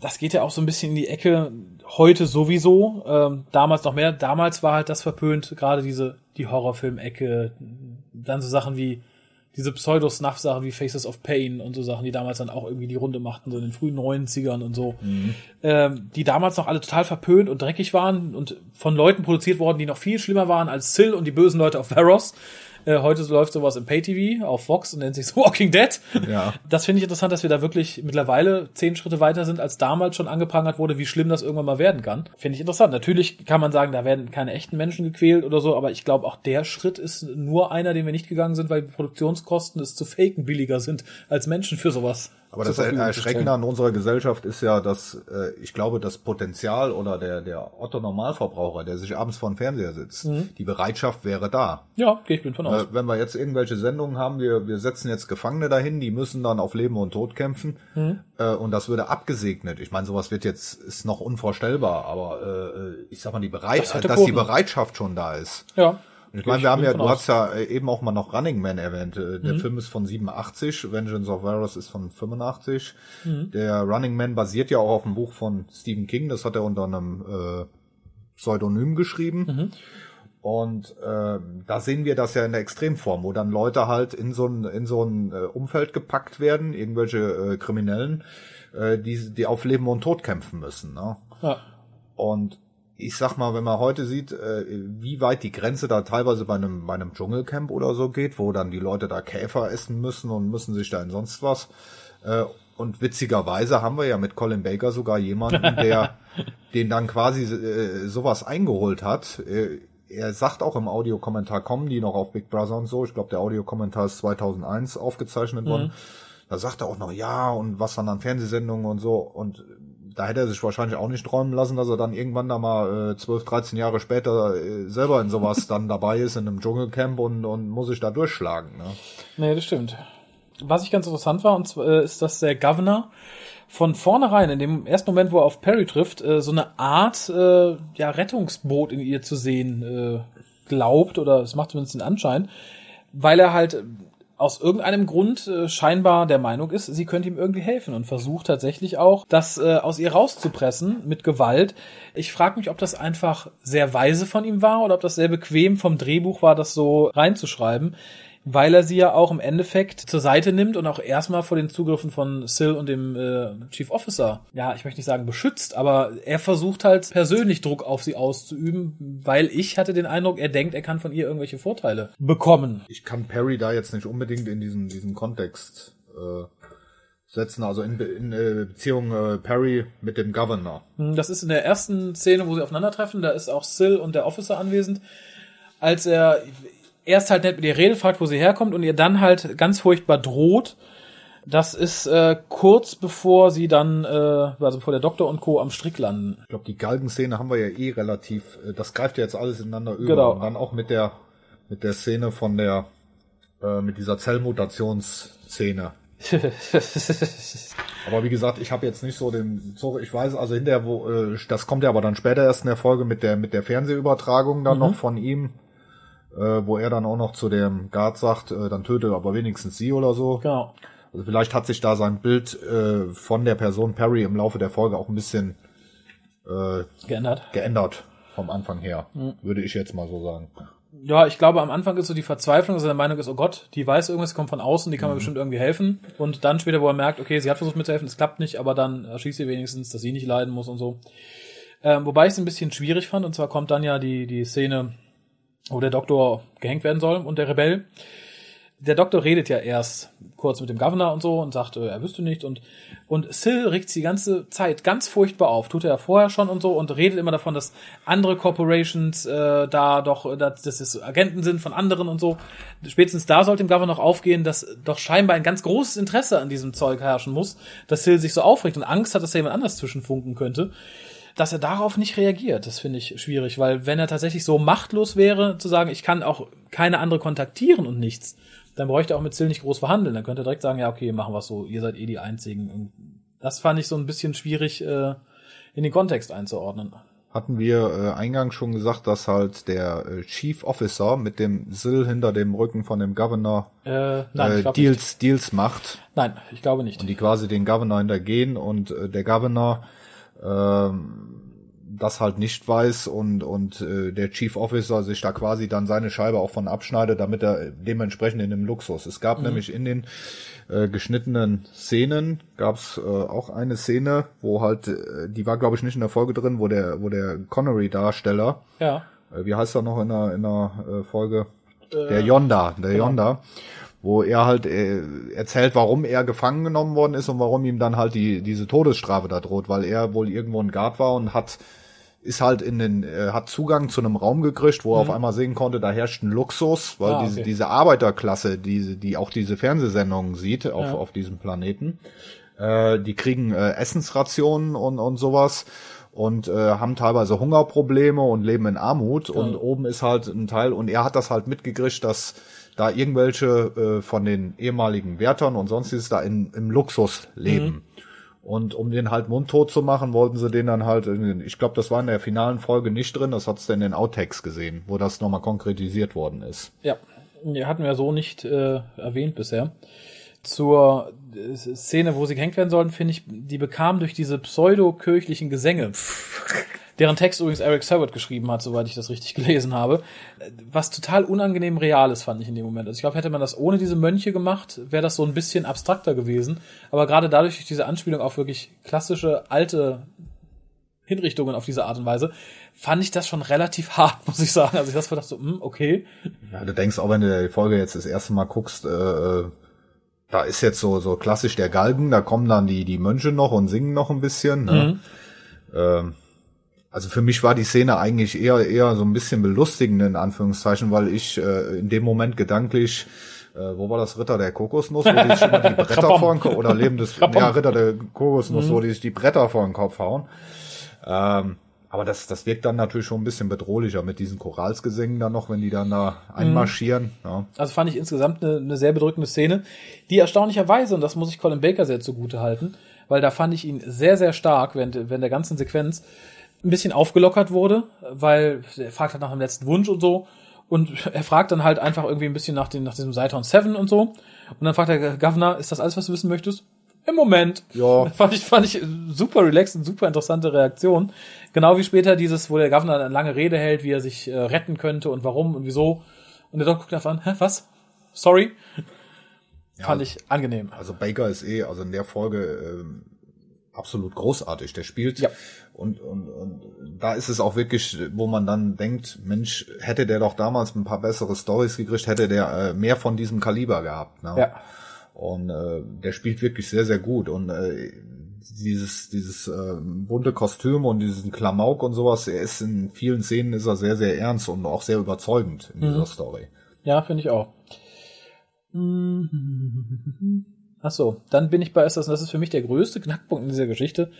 das geht ja auch so ein bisschen in die Ecke, heute sowieso, ähm, damals noch mehr. Damals war halt das verpönt, gerade diese, die Horrorfilm-Ecke, dann so Sachen wie diese Pseudo-Snuff-Sachen wie Faces of Pain und so Sachen, die damals dann auch irgendwie die Runde machten, so in den frühen 90ern und so, ähm, die damals noch alle total verpönt und dreckig waren und von Leuten produziert worden, die noch viel schlimmer waren als Sill und die bösen Leute auf Varos. Äh, heute läuft sowas im Pay-TV auf Fox und nennt sich Walking Dead. Ja. Das finde ich interessant, dass wir da wirklich mittlerweile zehn Schritte weiter sind, als damals schon angeprangert wurde, wie schlimm das irgendwann mal werden kann. Finde ich interessant. Natürlich kann man sagen, da werden keine echten Menschen gequält oder so, aber ich glaube, auch der Schritt ist nur einer, den wir nicht gegangen sind, weil die Produktionskosten es zu faken billiger sind, als Menschen für sowas. Aber das Erschreckende an unserer Gesellschaft ist ja, dass äh, ich glaube, das Potenzial oder der, der Otto Normalverbraucher, der sich abends vor dem Fernseher sitzt, die Bereitschaft wäre da. Ja, gehe ich bin von aus. Äh, wenn wir jetzt irgendwelche Sendungen haben, wir, wir setzen jetzt Gefangene dahin, die müssen dann auf Leben und Tod kämpfen äh, und das würde abgesegnet. Ich meine, sowas wird jetzt ist noch unvorstellbar, aber äh, ich sag mal, die Bereit Das dass die Quoten. Bereitschaft schon da ist. ja. Ich meine, wir haben ja, du aus. hast ja äh, eben auch mal noch Running Man erwähnt. Äh, Der Film ist von 87, Vengeance of Varus ist von 85. Der Running Man basiert ja auch auf dem Buch von Stephen King, das hat er unter einem äh, Pseudonym geschrieben. Und äh, da sehen wir das ja in der Extremform, wo dann Leute halt in so ein, in so ein äh, Umfeld gepackt werden, irgendwelche äh, Kriminellen, äh, die, die auf Leben und Tod kämpfen müssen. Ne? Ja. Und ich sag mal, wenn man heute sieht, äh, wie weit die Grenze da teilweise bei einem, bei einem Dschungelcamp oder so geht, wo dann die Leute da Käfer essen müssen und müssen sich da in sonst was. Äh, und witzigerweise haben wir ja mit Colin Baker sogar jemanden, der den dann quasi äh, sowas eingeholt hat. Er sagt auch im Audiokommentar, kommen die noch auf Big Brother und so. Ich glaube, der Audiokommentar ist 2001 aufgezeichnet worden. Da sagt er auch noch, ja, und was dann an Fernsehsendungen und so. Und da hätte er sich wahrscheinlich auch nicht träumen lassen, dass er dann irgendwann da mal äh, 12, 13 Jahre später äh, selber in sowas dann dabei ist, in einem Dschungelcamp und, und muss sich da durchschlagen. Ne? Nee, das stimmt. was ich ganz interessant war, und zwar äh, ist, dass der Governor von vornherein, in dem ersten Moment, wo er auf Perry trifft, äh, so eine Art äh, ja, Rettungsboot in ihr zu sehen äh, glaubt, oder es macht zumindest den Anschein, weil er halt aus irgendeinem Grund äh, scheinbar der Meinung ist, sie könnte ihm irgendwie helfen und versucht tatsächlich auch, das äh, aus ihr rauszupressen mit Gewalt. Ich frage mich, ob das einfach sehr weise von ihm war oder ob das sehr bequem vom Drehbuch war, das so reinzuschreiben weil er sie ja auch im Endeffekt zur Seite nimmt und auch erstmal vor den Zugriffen von Sil und dem äh, Chief Officer, ja, ich möchte nicht sagen beschützt, aber er versucht halt persönlich Druck auf sie auszuüben, weil ich hatte den Eindruck, er denkt, er kann von ihr irgendwelche Vorteile bekommen. Ich kann Perry da jetzt nicht unbedingt in diesen, diesen Kontext äh, setzen, also in, in äh, Beziehung äh, Perry mit dem Governor. Hm, das ist in der ersten Szene, wo sie aufeinandertreffen, da ist auch Sil und der Officer anwesend. Als er erst halt nicht mit ihr redet, fragt, wo sie herkommt und ihr dann halt ganz furchtbar droht. Das ist äh, kurz bevor sie dann, äh, also bevor der Doktor und Co. am Strick landen. Ich glaube, die Galgenszene haben wir ja eh relativ, äh, das greift ja jetzt alles ineinander über. Genau. Und dann auch mit der, mit der Szene von der, äh, mit dieser Zellmutationsszene. aber wie gesagt, ich habe jetzt nicht so den Zug, ich weiß also hinterher, wo, äh, das kommt ja aber dann später erst in der Folge mit der, mit der Fernsehübertragung dann Mhm. noch von ihm äh, wo er dann auch noch zu dem Guard sagt, äh, dann töte aber wenigstens sie oder so. Genau. Also vielleicht hat sich da sein Bild äh, von der Person Perry im Laufe der Folge auch ein bisschen äh, Geändert. geändert vom Anfang her, Mhm. würde ich jetzt mal so sagen. Ja, ich glaube, am Anfang ist so die Verzweiflung, dass er der Meinung ist, oh Gott, die weiß irgendwas, kommt von außen, die kann mir bestimmt irgendwie helfen. Und dann später, wo er merkt, okay, sie hat versucht mitzuhelfen, es klappt nicht, aber dann erschießt sie wenigstens, dass sie nicht leiden muss und so. Ähm, wobei ich es ein bisschen schwierig fand, und zwar kommt dann ja die, die Szene, wo der Doktor gehängt werden soll und der Rebell. Der Doktor redet ja erst kurz mit dem Governor und so und sagt, äh, er wüsste nicht und und Sil regt die ganze Zeit ganz furchtbar auf, tut er ja vorher schon und so und redet immer davon, dass andere Corporations äh, da doch, äh, dass, dass es Agenten sind von anderen und so. Spätestens da sollte dem Governor noch aufgehen, dass doch scheinbar ein ganz großes Interesse an diesem Zeug herrschen muss, dass Sil sich so aufregt und Angst hat, dass da jemand anders zwischenfunken könnte dass er darauf nicht reagiert. Das finde ich schwierig, weil wenn er tatsächlich so machtlos wäre, zu sagen, ich kann auch keine andere kontaktieren und nichts, dann bräuchte er auch mit Sil nicht groß verhandeln. Dann könnte er direkt sagen, ja, okay, machen wir so, ihr seid eh die Einzigen. Das fand ich so ein bisschen schwierig äh, in den Kontext einzuordnen. Hatten wir äh, eingangs schon gesagt, dass halt der äh, Chief Officer mit dem Sill hinter dem Rücken von dem Governor Äh, nein, ich äh, Deals, Deals macht Nicht. Nein, ich glaube nicht. und die quasi den Governor hintergehen und äh, der Governor ähm, das halt nicht weiß und und äh, der Chief Officer sich da quasi dann seine Scheibe auch von abschneidet, damit er dementsprechend in dem Luxus. Es gab nämlich in den äh, geschnittenen Szenen gab es äh, auch eine Szene, wo halt äh, die war glaube ich nicht in der Folge drin, wo der wo der Connery Darsteller Ja. äh, wie heißt er noch in der, in der äh, Folge? der Yonda, der Yonda, wo er halt äh, erzählt, warum er gefangen genommen worden ist und warum ihm dann halt die diese Todesstrafe da droht, weil er wohl irgendwo ein Guard war und hat ist halt in den äh, hat Zugang zu einem Raum gekriegt, wo er auf einmal sehen konnte, da herrscht ein Luxus, weil Ah, diese okay. diese Arbeiterklasse, diese die auch diese Fernsehsendungen sieht auf Ja. auf diesem Planeten, äh, die kriegen äh, Essensrationen und und sowas und äh, haben teilweise Hungerprobleme und leben in Armut und oben ist halt ein Teil und er hat das halt mitgekriegt, dass da irgendwelche äh, von den ehemaligen Wärtern und sonstiges da in, im Luxus leben. Und um den halt mundtot zu machen, wollten sie den dann halt, in- ich glaube, das war in der finalen Folge nicht drin, das hat's dann in den Outtakes gesehen, wo das nochmal konkretisiert worden ist. Ja, die hatten wir so nicht äh, erwähnt bisher. Zur äh, Szene, wo sie gehängt werden sollten, finde ich, die bekam durch diese pseudo-kirchlichen Gesänge, deren Text übrigens Eric Servett geschrieben hat, soweit ich das richtig gelesen habe, äh, was total unangenehm Reales fand ich in dem Moment. Also ich glaube, hätte man das ohne diese Mönche gemacht, wäre das so ein bisschen abstrakter gewesen. Aber gerade dadurch, durch diese Anspielung auf wirklich klassische, alte Hinrichtungen auf diese Art und Weise, fand ich das schon relativ hart, muss ich sagen. Also ich das dachte so, hm, okay. Ja, du denkst auch, wenn du die Folge jetzt das erste Mal guckst, äh, da ist jetzt so, so klassisch der Galgen, da kommen dann die, die Mönche noch und singen noch ein bisschen. Ne? Ähm, also für mich war die Szene eigentlich eher, eher so ein bisschen belustigend, in Anführungszeichen, weil ich äh, in dem Moment gedanklich äh, wo war das Ritter der Kokosnuss, wo die sich immer die Bretter vor den Kopf, oder Leben des, Krapom. ja, Ritter der Kokosnuss, wo die sich die Bretter vor den Kopf hauen. Ähm, aber das, das wirkt dann natürlich schon ein bisschen bedrohlicher mit diesen Choralsgesängen dann noch, wenn die dann da einmarschieren. Ja. Also fand ich insgesamt eine, eine sehr bedrückende Szene, die erstaunlicherweise, und das muss ich Colin Baker sehr zugute halten, weil da fand ich ihn sehr, sehr stark, wenn, wenn der ganzen Sequenz ein bisschen aufgelockert wurde, weil er fragt halt nach dem letzten Wunsch und so. Und er fragt dann halt einfach irgendwie ein bisschen nach, dem, nach diesem Cyton 7 und so. Und dann fragt der Governor, ist das alles, was du wissen möchtest? Im Moment. Ja. Fand ich, fand ich super relaxed und super interessante Reaktion. Genau wie später dieses, wo der Governor eine lange Rede hält, wie er sich äh, retten könnte und warum und wieso. Und der Doc guckt einfach an, hä, was? Sorry? Fand ich angenehm. Also Baker ist eh, also in der Folge ähm, absolut großartig. Der spielt Ja. Und, und, und da ist es auch wirklich, wo man dann denkt, Mensch, hätte der doch damals ein paar bessere Stories gekriegt, hätte der äh, mehr von diesem Kaliber gehabt. Ne? Ja. Und äh, der spielt wirklich sehr, sehr gut. Und äh, dieses, dieses äh, bunte Kostüm und diesen Klamauk und sowas, er ist in vielen Szenen ist er sehr, sehr ernst und auch sehr überzeugend in dieser Story. Ja, finde ich auch. Ach so, dann bin ich bei und das ist für mich der größte Knackpunkt in dieser Geschichte.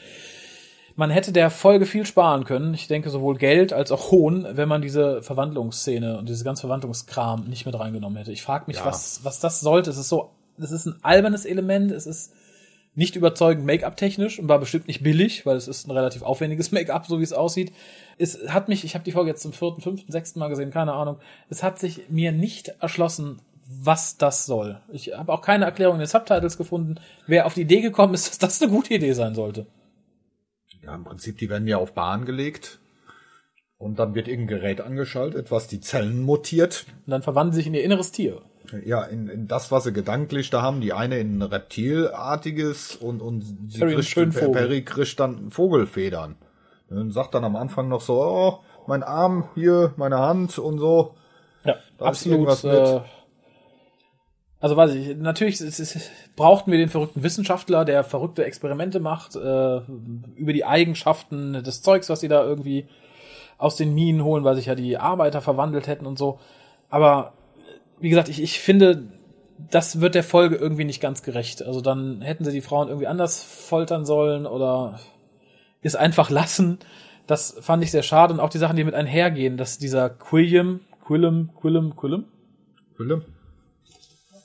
Man hätte der Folge viel sparen können. Ich denke sowohl Geld als auch Hohn, wenn man diese Verwandlungsszene und diese ganze Verwandlungskram nicht mit reingenommen hätte. Ich frage mich, Ja. was, was das sollte. Es ist so, es ist ein albernes Element. Es ist nicht überzeugend Make-up technisch und war bestimmt nicht billig, weil es ist ein relativ aufwendiges Make-up, so wie es aussieht. Es hat mich, ich habe die Folge jetzt zum vierten, fünften, sechsten Mal gesehen, keine Ahnung. Es hat sich mir nicht erschlossen, was das soll. Ich habe auch keine Erklärung in den Subtitles gefunden, wer auf die Idee gekommen ist, dass das eine gute Idee sein sollte. Ja, im Prinzip, die werden ja auf Bahn gelegt. Und dann wird irgendein Gerät angeschaltet, was die Zellen mutiert. Und dann verwandeln sie sich in ihr inneres Tier. Ja, in, in das, was sie gedanklich da haben. Die eine in ein Reptilartiges und, und sie Perry einen schönen Vogel. Perry kriegt dann Vogelfedern. Und sagt dann am Anfang noch so, oh, mein Arm hier, meine Hand und so. Ja, Da ist absolut. irgendwas mit. Äh, also weiß ich, natürlich es, es, brauchten wir den verrückten Wissenschaftler, der verrückte Experimente macht, äh, über die Eigenschaften des Zeugs, was sie da irgendwie aus den Minen holen, weil sich ja die Arbeiter verwandelt hätten und so. Aber wie gesagt, ich, ich finde, das wird der Folge irgendwie nicht ganz gerecht. Also dann hätten sie die Frauen irgendwie anders foltern sollen oder es einfach lassen. Das fand ich sehr schade. Und auch die Sachen, die mit einhergehen, dass dieser Quilliam, Quillem, Quillem, Quillem, Quillem?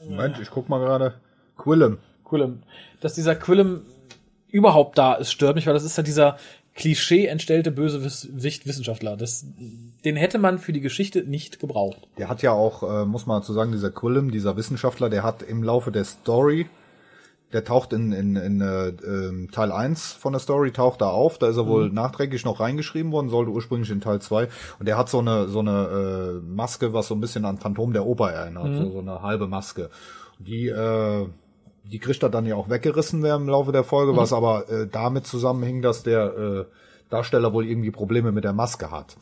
Moment, ich guck mal gerade. Quillem. Quillem, dass dieser Quillem überhaupt da ist, stört mich, weil das ist ja dieser Klischee entstellte Bösewicht Wissenschaftler. Das, den hätte man für die Geschichte nicht gebraucht. Der hat ja auch, äh, muss man dazu sagen, dieser Quillem, dieser Wissenschaftler, der hat im Laufe der Story, der taucht in, in, in äh, ähm, Teil 1 von der Story, taucht da auf, da ist er wohl nachträglich noch reingeschrieben worden, sollte ursprünglich in Teil 2 und der hat so eine so eine äh, Maske, was so ein bisschen an Phantom der Oper erinnert, so, so eine halbe Maske. Die äh, die kriegt er dann ja auch weggerissen werden im Laufe der Folge, was aber äh, damit zusammenhing, dass der äh, Darsteller wohl irgendwie Probleme mit der Maske hat.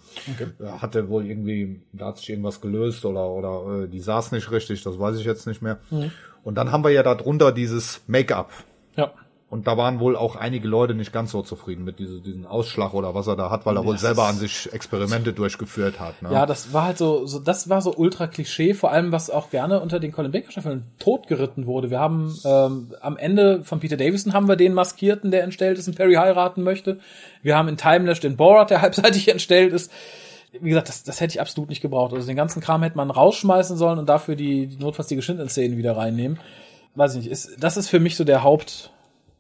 Er hatte wohl irgendwie, da hat sich irgendwas gelöst oder oder äh, die saß nicht richtig, das weiß ich jetzt nicht mehr. Und dann haben wir ja darunter dieses Make-up. Ja. Und da waren wohl auch einige Leute nicht ganz so zufrieden mit diese, diesem Ausschlag oder was er da hat, weil er wohl das selber an sich Experimente durchgeführt hat. Ne? Ja, das war halt so, so das war so ultra Klischee, vor allem was auch gerne unter den Colin Baker Staffeln totgeritten wurde. Wir haben ähm, am Ende von Peter Davison haben wir den Maskierten, der entstellt ist und Perry heiraten möchte. Wir haben in Timelash den Borat, der halbseitig entstellt ist. Wie gesagt, das, das hätte ich absolut nicht gebraucht. Also den ganzen Kram hätte man rausschmeißen sollen und dafür die, die notfalls die geschnittenen Szenen wieder reinnehmen. Weiß ich nicht. Ist, das ist für mich so der Haupt,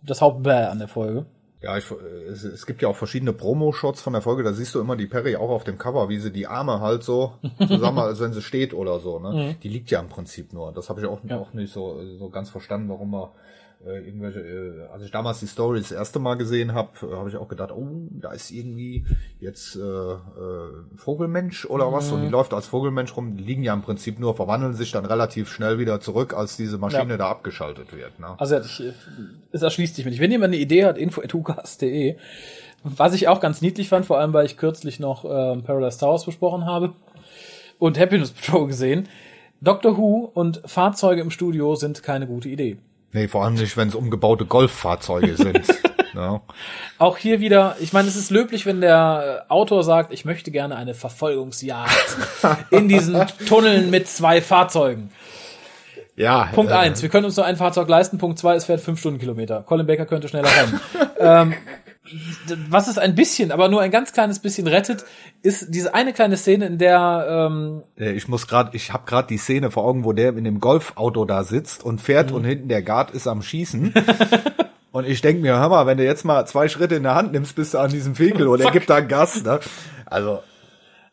das Hauptbäh an der Folge. Ja, ich, es, es gibt ja auch verschiedene Promo-Shots von der Folge, da siehst du immer die Perry auch auf dem Cover, wie sie die Arme halt so zusammen, als wenn sie steht oder so. Ne? Die liegt ja im Prinzip nur. Das habe ich auch, auch nicht so, so ganz verstanden, warum man äh, irgendwelche, äh, als ich damals die Story das erste Mal gesehen habe, äh, habe ich auch gedacht, oh, da ist irgendwie jetzt äh, äh, Vogelmensch oder was und die läuft als Vogelmensch rum, die liegen ja im Prinzip nur, verwandeln sich dann relativ schnell wieder zurück, als diese Maschine Ja. da abgeschaltet wird. Ne? Also ich, äh, es erschließt sich mir nicht. Wenn jemand eine Idee hat, info.ucast.de. Was ich auch ganz niedlich fand, vor allem weil ich kürzlich noch ähm, Paradise Towers besprochen habe und Happiness Patrol gesehen. Doctor Who und Fahrzeuge im Studio sind keine gute Idee. Nee, vor allem nicht, wenn es umgebaute Golffahrzeuge sind. ne? Auch hier wieder, ich meine, es ist löblich, wenn der Autor sagt, ich möchte gerne eine Verfolgungsjagd in diesen Tunneln mit zwei Fahrzeugen. Ja. Punkt äh, eins, wir können uns nur ein Fahrzeug leisten. Punkt zwei, es fährt fünf Stundenkilometer. Colin Baker könnte schneller rennen. ähm, was es ein bisschen, aber nur ein ganz kleines bisschen rettet, ist diese eine kleine Szene, in der ähm, Äh, Ich muss gerade, ich habe gerade die Szene vor Augen, wo der in dem Golfauto da sitzt und fährt Mhm. und hinten der Guard ist am Schießen. und ich denk mir, hör mal, wenn du jetzt mal zwei Schritte in der Hand nimmst, bist du an diesem Fegel und er gibt da Gas. Ne? Also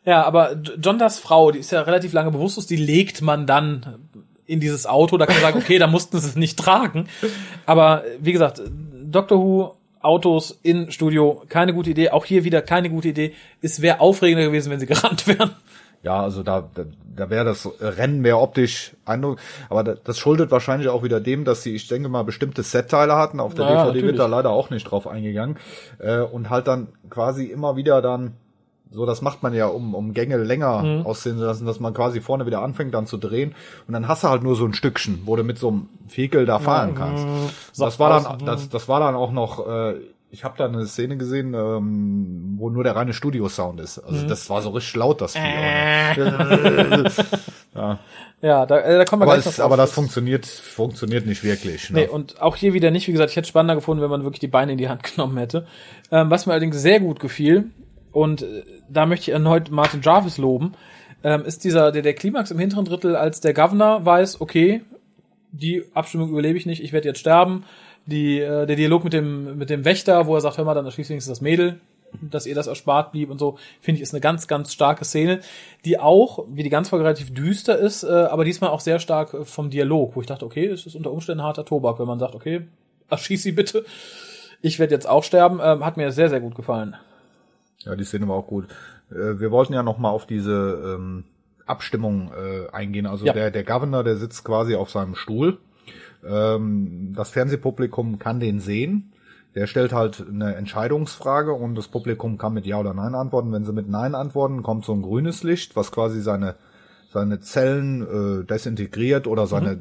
Ja, aber Jondas Frau, die ist ja relativ lange bewusstlos, die legt man dann in dieses Auto. Da kann man sagen, okay, da mussten sie es nicht tragen. Aber wie gesagt, Doctor Who, Autos in Studio, keine gute Idee. Auch hier wieder keine gute Idee. Es wäre aufregender gewesen, wenn sie gerannt wären. ja, also da, da, da wäre das Rennen mehr optisch Eindruck. Aber da, das schuldet wahrscheinlich auch wieder dem, dass sie, ich denke mal, bestimmte Setteile hatten. Auf der Naja, DVD wird natürlich. da leider auch nicht drauf eingegangen. Äh, und halt dann quasi immer wieder dann so, das macht man ja, um, um Gänge länger Mhm. aussehen zu lassen, dass man quasi vorne wieder anfängt dann zu drehen. Und dann hast du halt nur so ein Stückchen, wo du mit so einem Fekel da fahren kannst. Das war dann, das, das war dann auch noch, äh, ich habe da eine Szene gesehen, ähm, wo nur der reine Studio-Sound ist. Mhm. Also das war so richtig laut, das Vieh. Äh. Ja, da, äh, da kommen wir Aber, gleich es, noch aber das funktioniert, funktioniert nicht wirklich. Ne? Nee, und auch hier wieder nicht, wie gesagt, ich hätte spannender gefunden, wenn man wirklich die Beine in die Hand genommen hätte. Ähm, was mir allerdings sehr gut gefiel, und äh, da möchte ich erneut Martin Jarvis loben, ähm, ist dieser, der, der Klimax im hinteren Drittel, als der Governor weiß, okay, die Abstimmung überlebe ich nicht, ich werde jetzt sterben. Die, äh, der Dialog mit dem, mit dem Wächter, wo er sagt, hör mal, dann erschießt wenigstens das Mädel, dass ihr das erspart blieb und so, finde ich, ist eine ganz, ganz starke Szene, die auch, wie die ganze Folge relativ düster ist, äh, aber diesmal auch sehr stark äh, vom Dialog, wo ich dachte, okay, es ist unter Umständen harter Tobak, wenn man sagt, okay, erschieß sie bitte. Ich werde jetzt auch sterben, ähm, hat mir sehr, sehr gut gefallen. Ja, die Szene war auch gut. Äh, wir wollten ja noch mal auf diese ähm, Abstimmung äh, eingehen. Also Ja. der, der Governor, der sitzt quasi auf seinem Stuhl. Ähm, das Fernsehpublikum kann den sehen. Der stellt halt eine Entscheidungsfrage und das Publikum kann mit Ja oder Nein antworten. Wenn sie mit Nein antworten, kommt so ein grünes Licht, was quasi seine seine Zellen äh, desintegriert oder seine äh,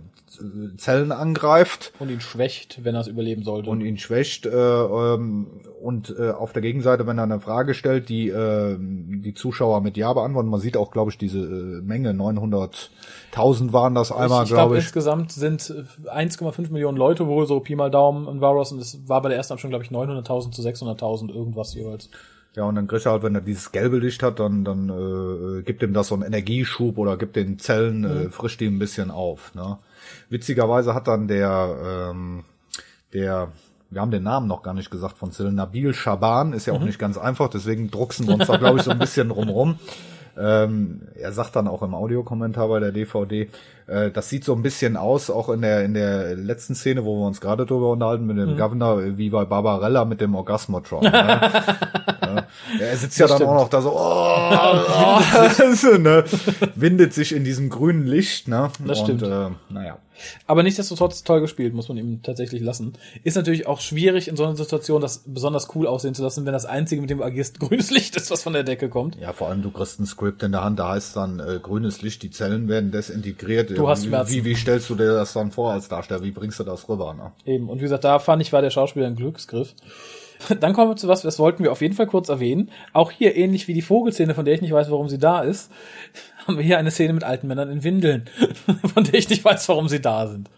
Zellen angreift Und ihn schwächt, wenn er es überleben sollte. und ihn schwächt. Äh, ähm, und äh, auf der Gegenseite, wenn er eine Frage stellt, die äh, die Zuschauer mit Ja beantworten, man sieht auch, glaube ich, diese äh, Menge, 900.000 waren das einmal, ich ich glaube, glaube ich. insgesamt sind äh, 1,5 Millionen Leute wohl so Pi mal Daumen in Varos und es war bei der ersten Abstimmung, glaube ich, 900.000 zu 600.000 irgendwas jeweils. Ja, und dann kriegt er halt, wenn er dieses gelbe Licht hat, dann, dann äh, gibt ihm das so einen Energieschub oder gibt den Zellen, äh, frischt die ein bisschen auf. Ne? Witzigerweise hat dann der, ähm, der, wir haben den Namen noch gar nicht gesagt von Sil, Nabil Shaban, ist ja auch nicht ganz einfach, deswegen drucksen wir uns da, glaube ich, so ein bisschen rumrum. Ähm, er sagt dann auch im Audiokommentar bei der DVD, äh, das sieht so ein bisschen aus, auch in der in der letzten Szene, wo wir uns gerade drüber unterhalten mit dem Governor, äh, wie bei Barbarella mit dem Orgasmotron. Ne? ja. Er sitzt ja dann stimmt. auch noch da so, oh, so, ne? windet sich in diesem grünen Licht, ne? Das Und, stimmt. Äh, naja. Aber nichtsdestotrotz toll gespielt, muss man ihm tatsächlich lassen. Ist natürlich auch schwierig in so einer Situation, das besonders cool aussehen zu lassen, wenn das Einzige, mit dem du agierst, grünes Licht ist, was von der Decke kommt. Ja, vor allem du kriegst ein Skript in der Hand, da heißt dann äh, grünes Licht, die Zellen werden desintegriert. Du hast wie, Schmerzen. wie, wie stellst du dir das dann vor als Darsteller? Wie bringst du das rüber? Ne? Eben. Und wie gesagt, da fand ich, war der Schauspieler ein Glücksgriff. Dann kommen wir zu was, das wollten wir auf jeden Fall kurz erwähnen. Auch hier, ähnlich wie die Vogelszene, von der ich nicht weiß, warum sie da ist, haben wir hier eine Szene mit alten Männern in Windeln, von der ich nicht weiß, warum sie da sind.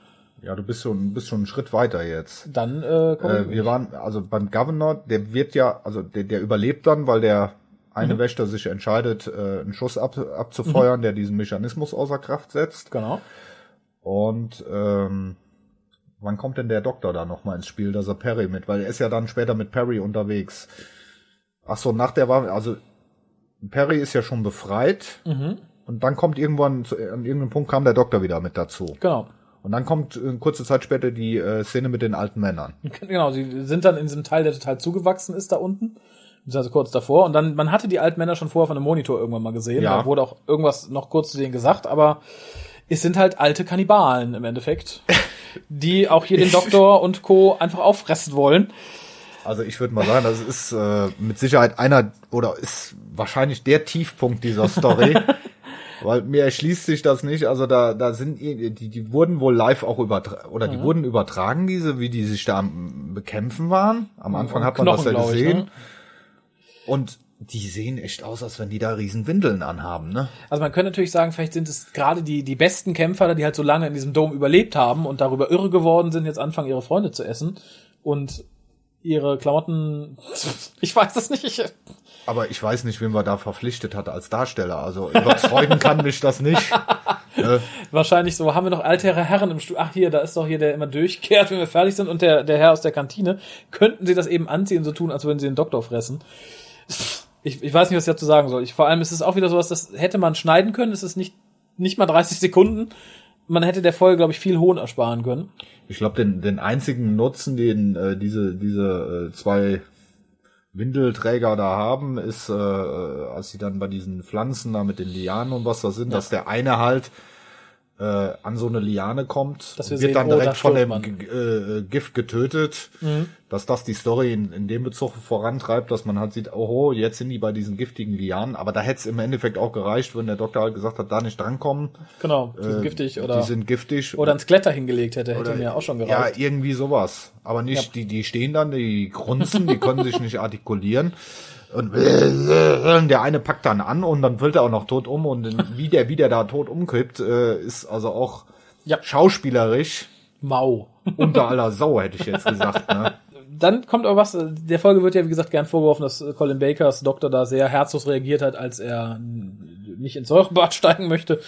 Ja, du bist schon, bist schon einen Schritt weiter jetzt. Dann äh, kommen Äh, wir waren, also beim Governor, der wird ja, also der, der überlebt dann, weil der eine Wächter sich entscheidet, äh, einen Schuss ab, abzufeuern, der diesen Mechanismus außer Kraft setzt. Genau. Und ähm, wann kommt denn der Doktor da nochmal ins Spiel, dass er Perry mit, weil er ist ja dann später mit Perry unterwegs. Ach so, nach der war, also Perry ist ja schon befreit und dann kommt irgendwann, zu- an irgendeinem Punkt kam der Doktor wieder mit dazu. Genau. Und dann kommt äh, kurze Zeit später die äh, Szene mit den alten Männern. Genau, sie sind dann in diesem Teil, der total zugewachsen ist da unten. Also kurz davor. Und dann, man hatte die alten Männer schon vorher von einem Monitor irgendwann mal gesehen. Ja. Da wurde auch irgendwas noch kurz zu denen gesagt, aber es sind halt alte Kannibalen im Endeffekt, die auch hier den Doktor und Co. einfach auffressen wollen. Also ich würde mal sagen, das ist äh, mit Sicherheit einer oder ist wahrscheinlich der Tiefpunkt dieser Story. Weil mir erschließt sich das nicht. Also da, da sind die, die wurden wohl live auch übertragen oder die wurden übertragen, diese, wie die sich da Bekämpfen waren. Am Anfang hat man das ja glaub ich, gesehen. ne? Und die sehen echt aus, als wenn die da riesen Windeln anhaben, ne? Also man könnte natürlich sagen, vielleicht sind es gerade die, die besten Kämpfer, die halt so lange in diesem Dom überlebt haben und darüber irre geworden sind, jetzt anfangen, ihre Freunde zu essen. Und ihre Klamotten, ich weiß es nicht. Ich, Aber ich weiß nicht, wen wir da verpflichtet hat als Darsteller. Also überzeugen kann mich das nicht. Äh, wahrscheinlich so, haben wir noch ältere Herren im Stuhl. Ach hier, da ist doch hier der immer durchkehrt, wenn wir fertig sind und der, der Herr aus der Kantine. Könnten sie das eben anziehen, so tun, als würden sie den Doktor fressen. Ich, ich weiß nicht, was ich dazu sagen soll. Ich, vor allem ist es auch wieder sowas, das hätte man schneiden können. Es ist nicht, nicht mal 30 Sekunden. Man hätte der Folge, glaube ich, viel Hohn ersparen können. ich glaube, den, den einzigen Nutzen, den äh, diese, diese äh, zwei Windelträger da haben, ist, äh, als sie dann bei diesen Pflanzen da mit den Lianen und was da sind, dass der eine halt äh, an so eine Liane kommt, wir und sehen, wird dann oh, direkt von stirbt dem man. Äh, Gift getötet, dass das die Story in, in dem Bezug vorantreibt, dass man halt sieht, oho, jetzt sind die bei diesen giftigen Lianen, aber da hätte es im Endeffekt auch gereicht, wenn der Doktor halt gesagt hat, da nicht drankommen, Genau, die sind äh, giftig oder, die sind giftig oder ins Kletter hingelegt hätte, hätte mir auch schon Ja, gereicht. irgendwie sowas. Aber nicht, die, die stehen dann, die grunzen, die können sich nicht artikulieren. Und der eine packt dann an und dann fällt er auch noch tot um und wie der, wie der da tot umkippt, äh, ist also auch Ja. schauspielerisch Mau. unter aller Sau, hätte ich jetzt gesagt. Ne? Dann kommt aber was, äh, der Folge wird ja, wie gesagt, gern vorgeworfen, dass äh, Colin Bakers Doktor da sehr herzlos reagiert hat, als er nicht ins Säurebad steigen möchte.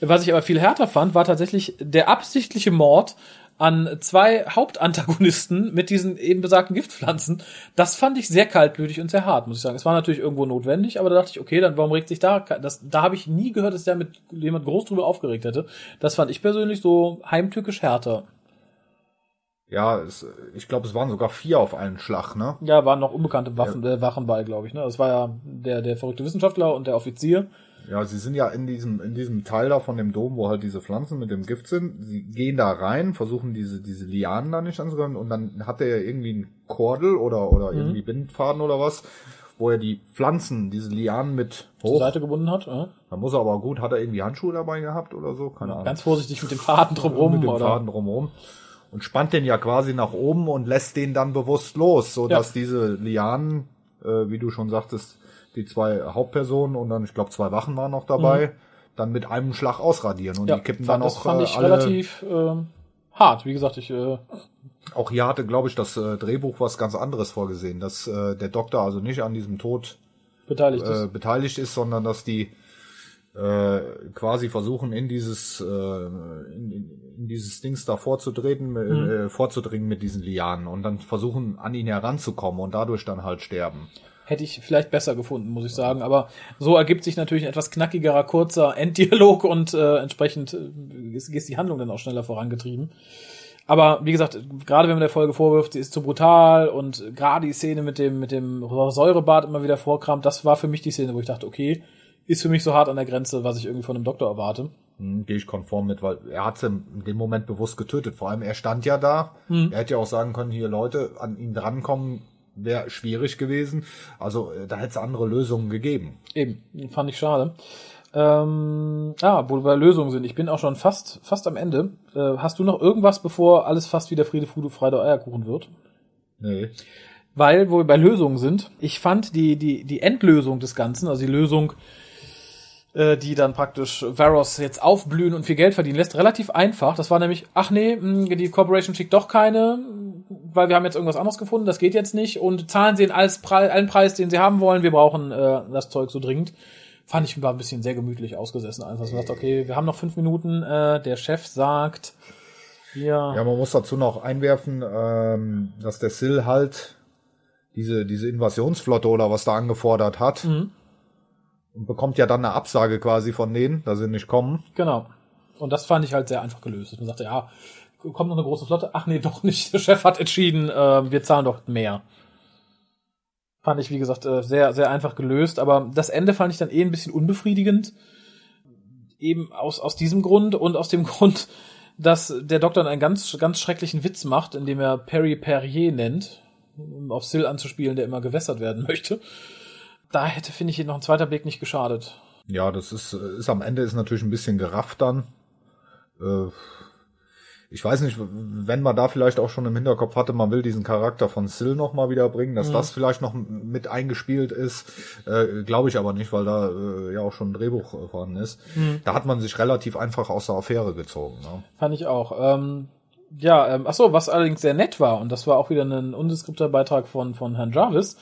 Was ich aber viel härter fand, war tatsächlich der absichtliche Mord an zwei Hauptantagonisten mit diesen eben besagten Giftpflanzen. Das fand ich sehr kaltblütig und sehr hart, muss ich sagen. Es war natürlich irgendwo notwendig, aber da dachte ich, okay, dann warum regt sich da? Das, da habe ich nie gehört, dass der mit jemand groß drüber aufgeregt hätte. Das fand ich persönlich so heimtückisch härter. Ja, es, ich glaube, es waren sogar vier auf einen Schlag, ne? Ja, waren noch unbekannte Waffen, äh, Wachen bei, glaube ich. Ne? Das war ja der, der verrückte Wissenschaftler und der Offizier. Ja, sie sind ja in diesem, in diesem Teil da von dem Dom, wo halt diese Pflanzen mit dem Gift sind. Sie gehen da rein, versuchen diese, diese Lianen da nicht anzukommen und dann hat er ja irgendwie einen Kordel oder, oder Mhm. irgendwie Bindfaden oder was, wo er die Pflanzen, diese Lianen mit zur hoch. Seite gebunden hat. Äh? Da muss er aber gut, hat er irgendwie Handschuhe dabei gehabt oder so? Keine Ahnung. Ganz vorsichtig mit dem Faden drumrum. mit dem oder? Faden drumherum. Und spannt den ja quasi nach oben und lässt den dann bewusst los, so Ja. dass diese Lianen, äh, wie du schon sagtest, die zwei Hauptpersonen und dann, ich glaube, zwei Wachen waren noch dabei, dann mit einem Schlag ausradieren. Und Mhm. Ja, die kippen dann das auch fand äh, ich alle. relativ ähm, hart. Wie gesagt, ich äh, Auch hier hatte, glaube ich, das äh, Drehbuch was ganz anderes vorgesehen, dass äh, der Doktor also nicht an diesem Tod beteiligt äh, ist. beteiligt ist, sondern dass die äh, quasi versuchen in dieses äh, in, in, dieses Dings da vorzutreten, äh, vorzudringen mit diesen Lianen und dann versuchen an ihn heranzukommen und dadurch dann halt sterben. Hätte ich vielleicht besser gefunden, muss ich sagen. Aber so ergibt sich natürlich ein etwas knackigerer, kurzer Enddialog und äh, entsprechend äh, ist, ist die Handlung dann auch schneller vorangetrieben. Aber wie gesagt, gerade wenn man der Folge vorwirft, sie ist zu brutal und gerade die Szene mit dem, mit dem Säurebad immer wieder vorkramt, das war für mich die Szene, wo ich dachte, okay, ist für mich so hart an der Grenze, was ich irgendwie von einem Doktor erwarte. Hm, Gehe ich konform mit, weil er hat sie in dem Moment bewusst getötet. Vor allem, er stand ja da. Er hätte ja auch sagen können, hier Leute, an ihn drankommen, wäre schwierig gewesen. Also äh, da hätte es andere Lösungen gegeben. Eben, fand ich schade. Ähm, ah, wo wir bei Lösungen sind. Ich bin auch schon fast, fast am Ende. Äh, hast du noch irgendwas, bevor alles fast wieder Friede, Fude, Freude, Eierkuchen wird? Nee. Weil, wo wir bei Lösungen sind, ich fand die, die, die Endlösung des Ganzen, also die Lösung, die dann praktisch Varos jetzt aufblühen und viel Geld verdienen lässt, relativ einfach. Das war nämlich, ach nee, mh, die Corporation schickt doch keine, weil wir haben jetzt irgendwas anderes gefunden, das geht jetzt nicht und zahlen sie den alles allen Preis, den sie haben wollen, wir brauchen äh, das Zeug so dringend. Fand ich war ein bisschen sehr gemütlich ausgesessen. Einfach so sagt, okay, wir haben noch fünf Minuten, äh, der Chef sagt, ja, Ja, man muss dazu noch einwerfen, ähm, dass der Sill halt diese, diese Invasionsflotte oder was da angefordert hat Mhm. Und bekommt ja dann eine Absage quasi von denen, dass sie nicht kommen. Genau. Und das fand ich halt sehr einfach gelöst. dass Man sagte, ja, kommt noch eine große Flotte. Ach nee, doch nicht. Der Chef hat entschieden, äh, wir zahlen doch mehr. Fand ich, wie gesagt, äh, sehr, sehr einfach gelöst. Aber das Ende fand ich dann eh ein bisschen unbefriedigend. Eben aus, aus diesem Grund und aus dem Grund, dass der Doktor einen ganz, ganz schrecklichen Witz macht, indem er Perry Perrier nennt, um auf Sill anzuspielen, der immer gewässert werden möchte. Da hätte, finde ich, noch ein zweiter Blick nicht geschadet. Ja, das ist, ist am Ende ist natürlich ein bisschen gerafft dann. Äh, ich weiß nicht, wenn man da vielleicht auch schon im Hinterkopf hatte, man will diesen Charakter von Sill noch mal wieder bringen, dass das vielleicht noch mit eingespielt ist, äh, glaube ich aber nicht, weil da äh, ja auch schon ein Drehbuch äh, vorhanden ist. Da hat man sich relativ einfach aus der Affäre gezogen. Ne? Fand ich auch. Ähm, Ja, ähm, ach so, was allerdings sehr nett war, und das war auch wieder ein undeskripter Beitrag von, von Herrn Jarvis,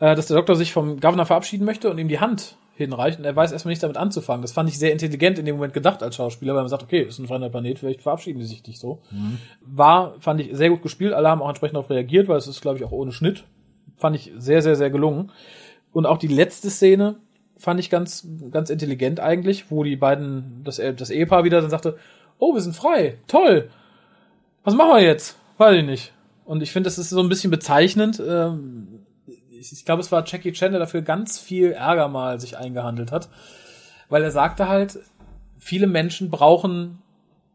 äh, dass der Doktor sich vom Governor verabschieden möchte und ihm die Hand hinreicht und er weiß erstmal nicht damit anzufangen. Das fand ich sehr intelligent in dem Moment gedacht als Schauspieler, weil man sagt, okay, ist ein fremder Planet, vielleicht verabschieden die sich nicht so. Mhm. War, fand ich sehr gut gespielt, alle haben auch entsprechend darauf reagiert, weil es ist, glaube ich, auch ohne Schnitt. Fand ich sehr, sehr, sehr gelungen. Und auch die letzte Szene fand ich ganz, ganz intelligent eigentlich, wo die beiden, das, das Ehepaar wieder dann sagte, oh, wir sind frei, toll. Was machen wir jetzt? Weiß ich nicht. Und ich finde, das ist so ein bisschen bezeichnend. Ähm, ich glaube, es war Jackie Chan, der dafür ganz viel Ärger mal sich eingehandelt hat. Weil er sagte halt, viele Menschen brauchen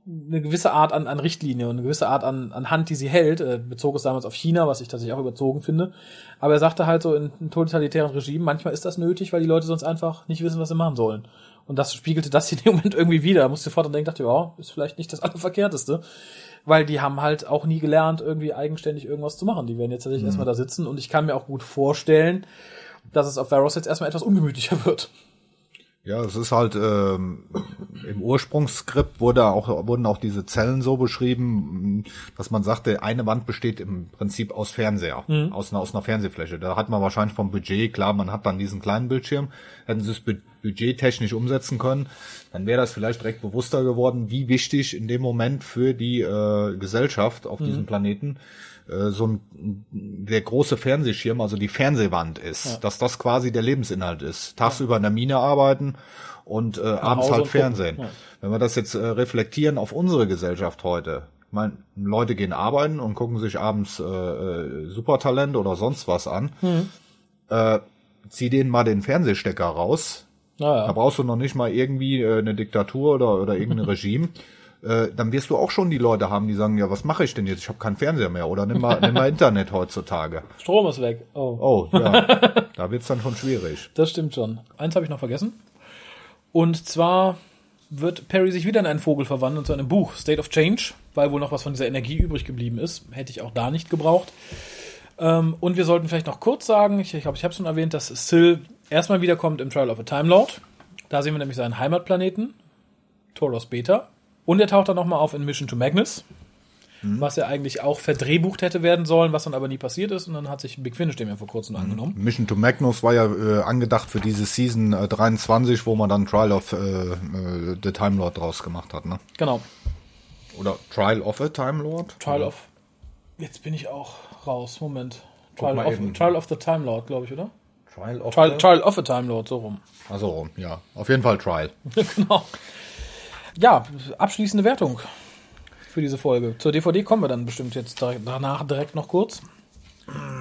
eine gewisse Art an, an Richtlinie und eine gewisse Art an, an Hand, die sie hält. Er bezog es damals auf China, was ich tatsächlich auch überzogen finde. Aber er sagte halt so in, in totalitären Regimen, manchmal ist das nötig, weil die Leute sonst einfach nicht wissen, was sie machen sollen. Und das spiegelte das in dem Moment irgendwie wieder. Da musste sofort dann denken, dachte, ja, ist vielleicht nicht das Allerverkehrteste. Weil die haben halt auch nie gelernt, irgendwie eigenständig irgendwas zu machen. Die werden jetzt tatsächlich mhm. erstmal da sitzen und ich kann mir auch gut vorstellen, dass es auf Varos jetzt erstmal etwas ungemütlicher wird. Ja, es ist halt ähm, im Ursprungsskript wurde auch wurden auch diese Zellen so beschrieben, dass man sagte, eine Wand besteht im Prinzip aus Fernseher, mhm. aus einer aus einer Fernsehfläche. Da hat man wahrscheinlich vom Budget klar, man hat dann diesen kleinen Bildschirm, hätten sie es budgettechnisch umsetzen können, dann wäre das vielleicht direkt bewusster geworden, wie wichtig in dem Moment für die äh, Gesellschaft auf mhm. diesem Planeten äh, so ein der große Fernsehschirm, also die Fernsehwand ist, ja. dass das quasi der Lebensinhalt ist. Tagsüber in der Mine arbeiten und äh, abends halt Fernsehen. Ja. Wenn wir das jetzt äh, reflektieren auf unsere Gesellschaft heute, ich meine, Leute gehen arbeiten und gucken sich abends äh, äh, Supertalent oder sonst was an. Mhm. Äh, zieh denen mal den Fernsehstecker raus. Ja, Da brauchst du noch nicht mal irgendwie äh, eine Diktatur oder, oder irgendein Regime äh, dann wirst du auch schon die Leute haben, die sagen, ja, was mache ich denn jetzt? Ich habe keinen Fernseher mehr oder nimm mal, nimm mal Internet heutzutage. Strom ist weg. Oh, oh ja. da wird's dann schon schwierig. Das stimmt schon. Eins habe ich noch vergessen. Und zwar wird Perry sich wieder in einen Vogel verwandeln zu einem Buch, State of Change, weil wohl noch was von dieser Energie übrig geblieben ist. Hätte ich auch da nicht gebraucht. Ähm, und wir sollten vielleicht noch kurz sagen, ich glaube, ich habe schon erwähnt, dass Sil erstmal wiederkommt im Trial of a Time Lord. Da sehen wir nämlich seinen Heimatplaneten, Toros Beta. Und er taucht dann nochmal auf in Mission to Magnus, mhm. was ja eigentlich auch verdrehbucht hätte werden sollen, was dann aber nie passiert ist. Und dann hat sich Big Finish dem ja vor kurzem mhm. angenommen. Mission to Magnus war ja äh, angedacht für diese Season äh, 23, wo man dann Trial of äh, äh, the Time Lord draus gemacht hat, ne? Genau. Oder Trial of a Time Lord? Trial oder? of. Jetzt bin ich auch raus. Moment. Trial, of, Trial of, the Time Lord, glaube ich, oder? Trial of, Trial, Trial of a Time Lord, so rum. Also rum, ja. Auf jeden Fall Trial. genau. Ja, abschließende Wertung für diese Folge. Zur DVD kommen wir dann bestimmt jetzt danach direkt noch kurz.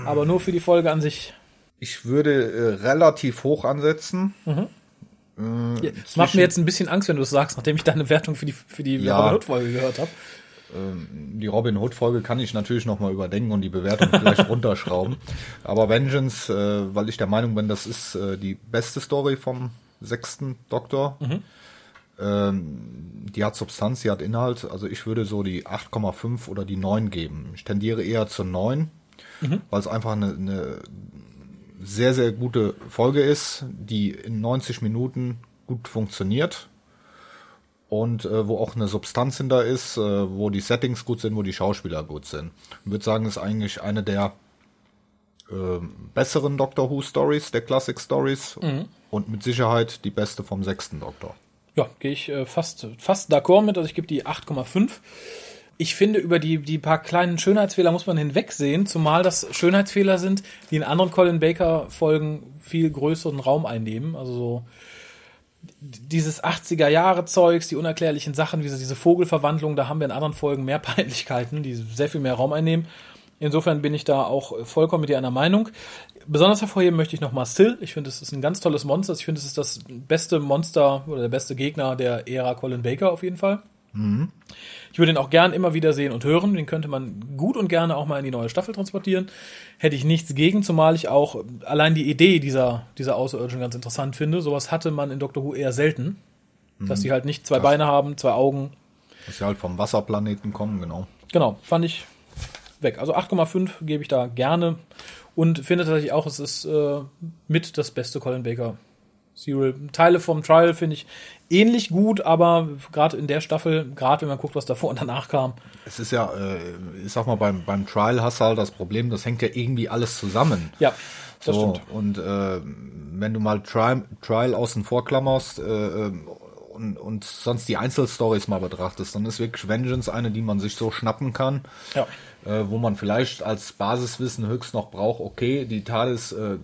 Aber nur für die Folge an sich. Ich würde äh, relativ hoch ansetzen. Mhm. Äh, das macht mir jetzt ein bisschen Angst, wenn du es sagst, nachdem ich deine Wertung für die, für die ja, Robin Hood-Folge gehört habe. Ähm, die Robin Hood-Folge kann ich natürlich nochmal überdenken und die Bewertung vielleicht runterschrauben. Aber Vengeance, äh, weil ich der Meinung bin, das ist äh, die beste Story vom sechsten Doktor. Mhm. Ähm, die hat Substanz, die hat Inhalt. Also ich würde so die 8,5 oder die 9 geben. Ich tendiere eher zur 9, mhm. weil es einfach eine, eine sehr, sehr gute Folge ist, die in 90 Minuten gut funktioniert und äh, wo auch eine Substanz hinter ist, äh, wo die Settings gut sind, wo die Schauspieler gut sind. Ich würde sagen, ist eigentlich eine der äh, besseren Doctor Who Stories, der Classic Stories mhm. und mit Sicherheit die beste vom sechsten Doktor. Ja, gehe ich äh, fast, fast d'accord mit. Also ich gebe die 8,5. Ich finde, über die, die paar kleinen Schönheitsfehler muss man hinwegsehen, zumal das Schönheitsfehler sind, die in anderen Colin Baker-Folgen viel größeren Raum einnehmen. Also so dieses 80er-Jahre-Zeugs, die unerklärlichen Sachen, wie diese Vogelverwandlung, da haben wir in anderen Folgen mehr Peinlichkeiten, die sehr viel mehr Raum einnehmen. Insofern bin ich da auch vollkommen mit dir einer Meinung besonders hervorheben möchte ich nochmal Sil. Ich finde, es ist ein ganz tolles Monster. Ich finde, es ist das beste Monster oder der beste Gegner der Ära Colin Baker auf jeden Fall. Mhm. Ich würde ihn auch gern immer wieder sehen und hören. Den könnte man gut und gerne auch mal in die neue Staffel transportieren. Hätte ich nichts gegen, zumal ich auch allein die Idee dieser, dieser Außerirdischen ganz interessant finde. Sowas hatte man in Doctor Who eher selten. Mhm. Dass sie halt nicht zwei das, Beine haben, zwei Augen. Dass sie halt vom Wasserplaneten kommen, genau. Genau, fand ich weg. Also 8,5 gebe ich da gerne. Und finde tatsächlich auch, es ist äh, mit das beste Colin Baker Serial. Teile vom Trial finde ich ähnlich gut, aber gerade in der Staffel, gerade wenn man guckt, was davor und danach kam. Es ist ja, äh, ich sag mal, beim, beim Trial hast du halt das Problem, das hängt ja irgendwie alles zusammen. Ja, das so, stimmt. Und äh, wenn du mal Trial, Trial außen vor klammerst äh, und, und sonst die Einzelstories mal betrachtest, dann ist wirklich Vengeance eine, die man sich so schnappen kann. Ja. Äh, wo man vielleicht als Basiswissen höchst noch braucht, okay, die TARDIS äh, äh,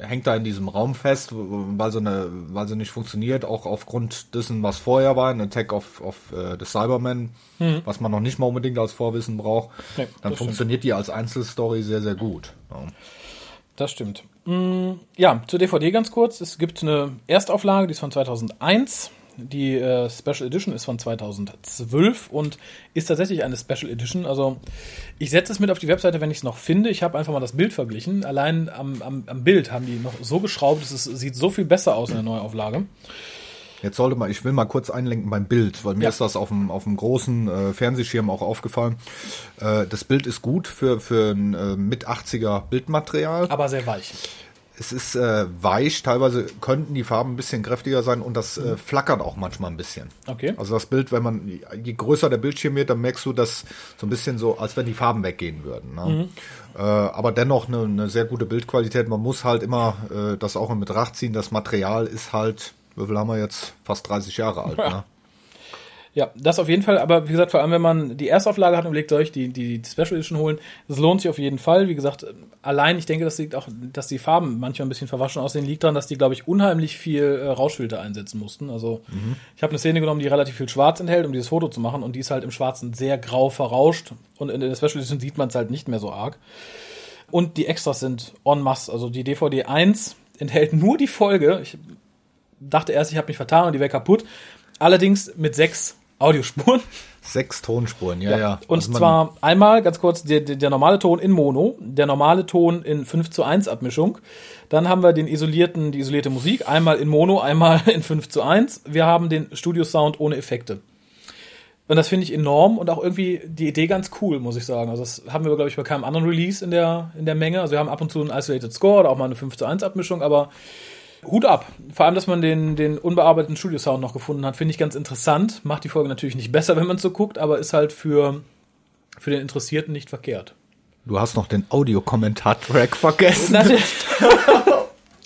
hängt da in diesem Raum fest, weil sie, eine, weil sie nicht funktioniert, auch aufgrund dessen, was vorher war, ein Attack auf, auf äh, the Cybermen, was man noch nicht mal unbedingt als Vorwissen braucht, Nee, dann das funktioniert die als Einzelstory sehr, sehr gut. Ja. Das stimmt. Mm, Ja, zur DVD ganz kurz. Es gibt eine Erstauflage, die ist von 2001. Die äh, Special Edition ist von 2012 und ist tatsächlich eine Special Edition. Also ich setze es mit auf die Webseite, wenn ich es noch finde. Ich habe einfach mal das Bild verglichen. Allein am, am, am Bild haben die noch so geschraubt, es ist, sieht so viel besser aus in der Neuauflage. Jetzt sollte man, ich will mal kurz einlenken beim Bild, weil mir Ja. ist das auf dem, auf dem großen äh, Fernsehschirm auch aufgefallen. Äh, das Bild ist gut für, für ein äh, mit 80er Bildmaterial. Aber sehr weich. Es ist äh, weich, teilweise könnten die Farben ein bisschen kräftiger sein und das äh, flackert auch manchmal ein bisschen. Okay. Also das Bild, wenn man, je größer der Bildschirm wird, dann merkst du das so ein bisschen so, als wenn die Farben weggehen würden. Ne? Äh, aber dennoch eine, eine sehr gute Bildqualität. Man muss halt immer äh, das auch in Betracht ziehen. Das Material ist halt, wie viel haben wir jetzt? Fast 30 Jahre alt. Ja. Ne? Ja, das auf jeden Fall, aber wie gesagt, vor allem wenn man die Erstauflage hat und überlegt, soll ich die, die, die Special Edition holen, das lohnt sich auf jeden Fall. Wie gesagt, allein, ich denke, das liegt auch, dass die Farben manchmal ein bisschen verwaschen aussehen, liegt daran, dass die, glaube ich, unheimlich viel äh, Rauschfilter einsetzen mussten. Also ich habe eine Szene genommen, die relativ viel Schwarz enthält, um dieses Foto zu machen und die ist halt im Schwarzen sehr grau verrauscht und in der Special Edition sieht man es halt nicht mehr so arg. Und die Extras sind en masse. Also die DVD 1 enthält nur die Folge. Ich dachte erst, ich habe mich vertan und die wäre kaputt. Allerdings mit sechs Audiospuren. Sechs Tonspuren, ja, ja. Und Also zwar einmal, ganz kurz, der, der, der normale Ton in Mono, der normale Ton in 5 zu 1 Abmischung. Dann haben wir den isolierten, die isolierte Musik, einmal in Mono, einmal in 5 zu 1. Wir haben den Studio-Sound ohne Effekte. Und das finde ich enorm und auch irgendwie die Idee ganz cool, muss ich sagen. Also das haben wir, glaube ich, bei keinem anderen Release in der, in der Menge. Also wir haben ab und zu einen Isolated Score oder auch mal eine 5 zu 1 Abmischung, aber Hut ab. Vor allem, dass man den, den unbearbeiteten Studio-Sound noch gefunden hat, finde ich ganz interessant. Macht die Folge natürlich nicht besser, wenn man so guckt, aber ist halt für, für den Interessierten nicht verkehrt. Du hast noch den Audiokommentar-Track vergessen.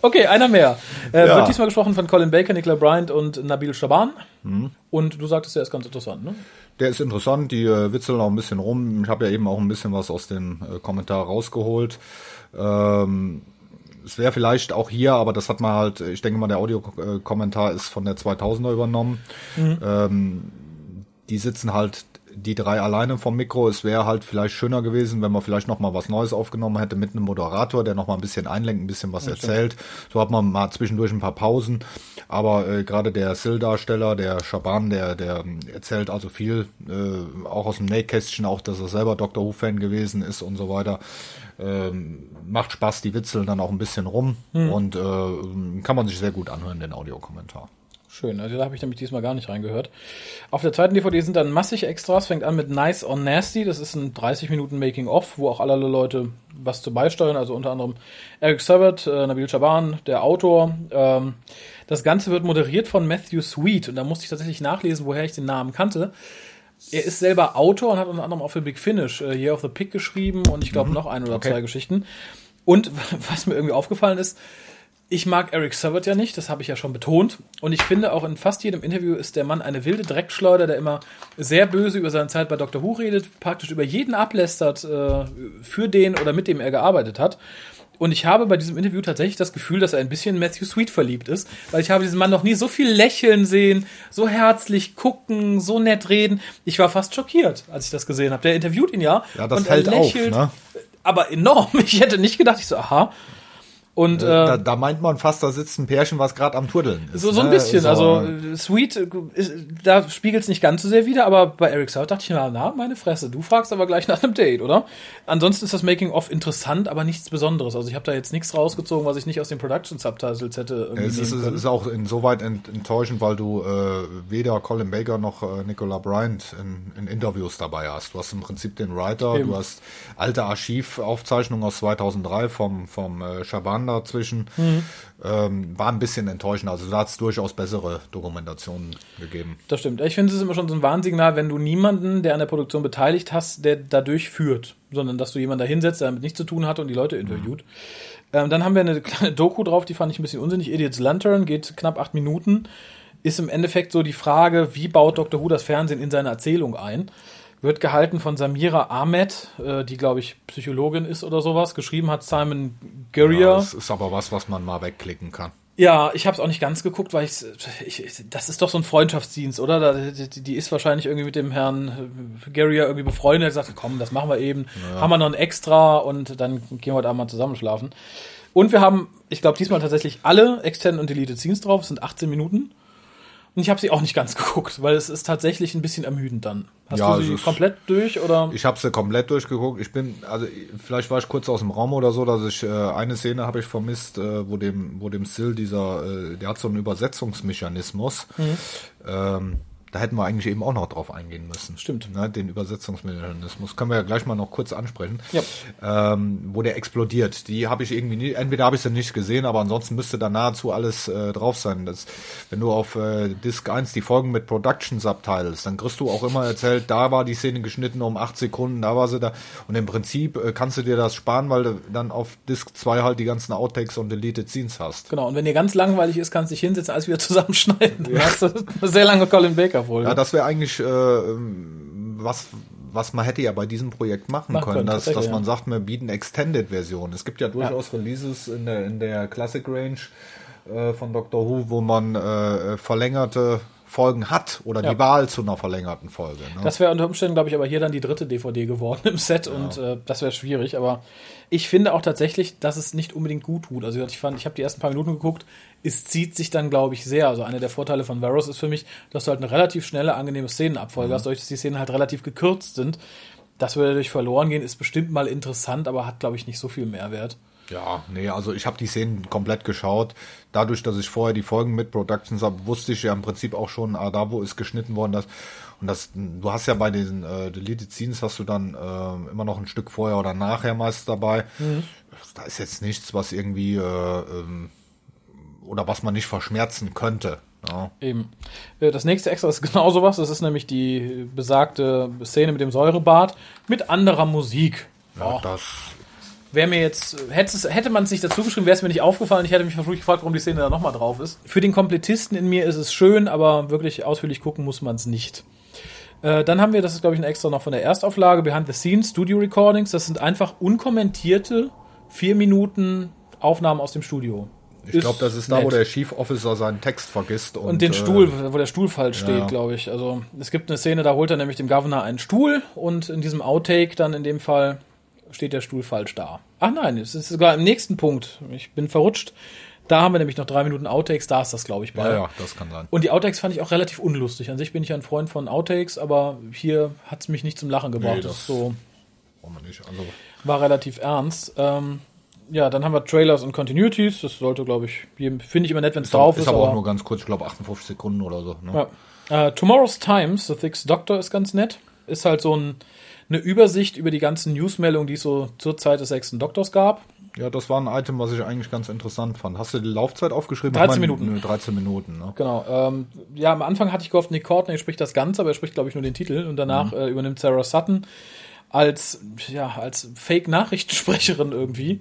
Okay, einer mehr. Äh, Ja. Wird diesmal gesprochen von Colin Baker, Nicola Bryant und Nabil Shaban. Und du sagtest, der ist ganz interessant, ne? Der ist interessant, die äh, witzeln auch ein bisschen rum. Ich habe ja eben auch ein bisschen was aus dem äh, Kommentar rausgeholt. Ähm, es wäre vielleicht auch hier, aber das hat man halt, ich denke mal, der Audiokommentar ist von der 2000er übernommen. Ähm, die sitzen halt die drei alleine vom Mikro. Es wäre halt vielleicht schöner gewesen, wenn man vielleicht noch mal was Neues aufgenommen hätte mit einem Moderator, der noch mal ein bisschen einlenkt, ein bisschen was erzählt. So hat man mal zwischendurch ein paar Pausen. Aber äh, gerade der Sil-Darsteller, der Schaban, der, der erzählt also viel, äh, auch aus dem Nähkästchen, auch dass er selber Doctor Who-Fan gewesen ist und so weiter. Ähm, macht Spaß, die witzeln dann auch ein bisschen rum und äh, kann man sich sehr gut anhören, den Audiokommentar. Schön, also da habe ich nämlich diesmal gar nicht reingehört. Auf der zweiten DVD sind dann massig Extras, fängt an mit Nice on Nasty, das ist ein 30 Minuten Making-of, wo auch allerlei Leute was zu beisteuern, also unter anderem Eric Sabat, äh, Nabil Shaban, der Autor. Ähm, das Ganze wird moderiert von Matthew Sweet und da musste ich tatsächlich nachlesen, woher ich den Namen kannte. Er ist selber Autor und hat unter anderem auch für Big Finish äh, Year of the Pig geschrieben und ich glaube noch ein oder Okay. zwei Geschichten. Und was mir irgendwie aufgefallen ist, ich mag Eric Sabat ja nicht, das habe ich ja schon betont. Und ich finde auch in fast jedem Interview ist der Mann eine wilde Dreckschleuder, der immer sehr böse über seine Zeit bei Dr. Who redet, praktisch über jeden ablästert, äh, für den oder mit dem er gearbeitet hat. Und ich habe bei diesem Interview tatsächlich das Gefühl, dass er ein bisschen Matthew Sweet verliebt ist, weil ich habe diesen Mann noch nie so viel lächeln sehen, so herzlich gucken, so nett reden. Ich war fast schockiert, als ich das gesehen habe. Der interviewt ihn ja. Ja, das und er fällt auf, lächelt, ne? Aber enorm. Ich hätte nicht gedacht, ich so, aha. Und äh, Da, da meint man fast, da sitzt ein Pärchen, was gerade am Turdeln ist. So, so ein ne? bisschen, So, also äh, Sweet, äh, ist, da spiegelt es nicht ganz so sehr wieder, aber bei Eric South dachte ich, na, na, meine Fresse, du fragst aber gleich nach einem Date, oder? Ansonsten ist das Making-of interessant, aber nichts Besonderes. Also ich habe da jetzt nichts rausgezogen, was ich nicht aus den Production-Subtitles hätte irgendwie Es ist, es ist auch insoweit ent, enttäuschend, weil du äh, weder Colin Baker noch äh, Nicola Bryant in, in Interviews dabei hast. Du hast im Prinzip den Writer, Eben. du hast alte Archivaufzeichnungen aus 2003 vom, vom äh, Shaban, dazwischen. Ähm, war ein bisschen enttäuschend. Also da hat es durchaus bessere Dokumentationen gegeben. Das stimmt. Ich finde, es ist immer schon so ein Warnsignal, wenn du niemanden, der an der Produktion beteiligt hast, der dadurch führt, sondern dass du jemanden da hinsetzt, der damit nichts zu tun hat und die Leute interviewt. Ähm, dann haben wir eine kleine Doku drauf, die fand ich ein bisschen unsinnig. Idiot's Lantern geht knapp acht Minuten. Ist im Endeffekt so die Frage, wie baut Dr. Who das Fernsehen in seine Erzählung ein? Wird gehalten von Samira Ahmed, äh, die, glaube ich, Psychologin ist oder sowas. Geschrieben hat Simon Gurrier. Ja, das ist aber was, was man mal wegklicken kann. Ja, ich habe es auch nicht ganz geguckt, weil ich, ich, das ist doch so ein Freundschaftsdienst, oder? Da, die, die ist wahrscheinlich irgendwie mit dem Herrn Gary irgendwie befreundet, sagt, komm, das machen wir eben, ja. haben wir noch ein Extra und dann gehen wir heute Abend mal zusammenschlafen. Und wir haben, ich glaube, diesmal tatsächlich alle Extended und Deleted Scenes drauf, es sind 18 Minuten. Und ich habe sie auch nicht ganz geguckt, weil es ist tatsächlich ein bisschen ermüdend dann. Hast ja, du sie komplett durch oder? Ich habe sie komplett durchgeguckt. Ich bin, also vielleicht war ich kurz aus dem Raum oder so, dass ich äh, eine Szene habe ich vermisst, äh, wo dem, wo dem Sil dieser, äh, der hat so einen Übersetzungsmechanismus. Mhm. Ähm, da hätten wir eigentlich eben auch noch drauf eingehen müssen. Stimmt. Ne, den Übersetzungsmechanismus. Können wir ja gleich mal noch kurz ansprechen. Ja. Ähm, wo der explodiert. Die habe ich irgendwie nie, entweder habe ich sie nicht gesehen, aber ansonsten müsste da nahezu alles äh, drauf sein. Das, wenn du auf äh, Disc 1 die Folgen mit Production Subtitles, dann kriegst du auch immer erzählt, da war die Szene geschnitten um acht Sekunden, da war sie da. Und im Prinzip äh, kannst du dir das sparen, weil du dann auf Disc 2 halt die ganzen Outtakes und Deleted Scenes hast. Genau, und wenn dir ganz langweilig ist, kannst du dich hinsetzen, alles wieder zusammenschneiden. Dann ja. hast du eine sehr lange Colin Baker Folge. Ja, das wäre eigentlich äh, was, was man hätte ja bei diesem Projekt machen, machen können, dass, dass man sagt, wir bieten Extended-Version. Es gibt ja durchaus ja. Releases in der, in der Classic Range äh, von Doctor Who, wo man äh, verlängerte Folgen hat oder ja. die Wahl zu einer verlängerten Folge. Ne? Das wäre unter Umständen, glaube ich, aber hier dann die dritte DVD geworden im Set ja. und äh, das wäre schwierig. Aber ich finde auch tatsächlich, dass es nicht unbedingt gut tut. Also ich fand, ich habe die ersten paar Minuten geguckt, es zieht sich dann, glaube ich, sehr. Also einer der Vorteile von Varus ist für mich, dass du halt eine relativ schnelle, angenehme Szenenabfolge mhm. hast, dadurch, dass die Szenen halt relativ gekürzt sind. Das würde dadurch verloren gehen, ist bestimmt mal interessant, aber hat, glaube ich, nicht so viel Mehrwert. Ja, nee, also ich habe die Szenen komplett geschaut. Dadurch, dass ich vorher die Folgen mit Productions habe, wusste ich ja im Prinzip auch schon, ah, da wo ist geschnitten worden. Das, und das, du hast ja bei diesen äh, Deleted Scenes hast du dann äh, immer noch ein Stück vorher oder nachher meist dabei. Mhm. Da ist jetzt nichts, was irgendwie äh, ähm, oder was man nicht verschmerzen könnte. Ja. Eben. Äh, das nächste Extra ist genau sowas. Das ist nämlich die besagte Szene mit dem Säurebad mit anderer Musik. Ja, oh. das wäre mir jetzt, hätte, hätte man es nicht dazu geschrieben, wäre es mir nicht aufgefallen. Ich hätte mich vermutlich gefragt, warum die Szene da nochmal drauf ist. Für den Komplettisten in mir ist es schön, aber wirklich ausführlich gucken muss man es nicht. Äh, dann haben wir, das ist glaube ich ein extra noch von der Erstauflage, Behind the Scenes Studio Recordings. Das sind einfach unkommentierte vier Minuten Aufnahmen aus dem Studio. Ich glaube, das ist da, nett. wo der Chief Officer seinen Text vergisst. Und, und den äh, Stuhl, wo der Stuhl falsch steht, ja. glaube ich. Also es gibt eine Szene, da holt er nämlich dem Governor einen Stuhl und in diesem Outtake dann in dem Fall steht der Stuhl falsch da. Ach nein, es ist sogar im nächsten Punkt. Ich bin verrutscht. Da haben wir nämlich noch drei Minuten Outtakes, da ist das, glaube ich, bei. Ja, ja, das kann sein. Und die Outtakes fand ich auch relativ unlustig. An sich bin ich ein Freund von Outtakes, aber hier hat es mich nicht zum Lachen gebracht. Nee, das, das so nicht. Also war relativ ernst. Ähm, ja, dann haben wir Trailers und Continuities. Das sollte, glaube ich, finde ich immer nett, wenn es drauf ist. Ist aber auch nur ganz kurz, ich glaube 58 Sekunden oder so. Ne? Ja. Uh, Tomorrow's Times, The Thick's Doctor ist ganz nett. Ist halt so ein eine Übersicht über die ganzen Newsmeldungen, die es so zur Zeit des sechsten Doktors gab. Ja, das war ein Item, was ich eigentlich ganz interessant fand. Hast du die Laufzeit aufgeschrieben? 13 Minuten. Nö, 13 Minuten, ne? Genau. Ähm, ja, am Anfang hatte ich gehofft, Nick Courtney spricht das Ganze, aber er spricht, glaube ich, nur den Titel. Und danach mhm. äh, übernimmt Sarah Sutton als, ja, als Fake-Nachrichtensprecherin irgendwie.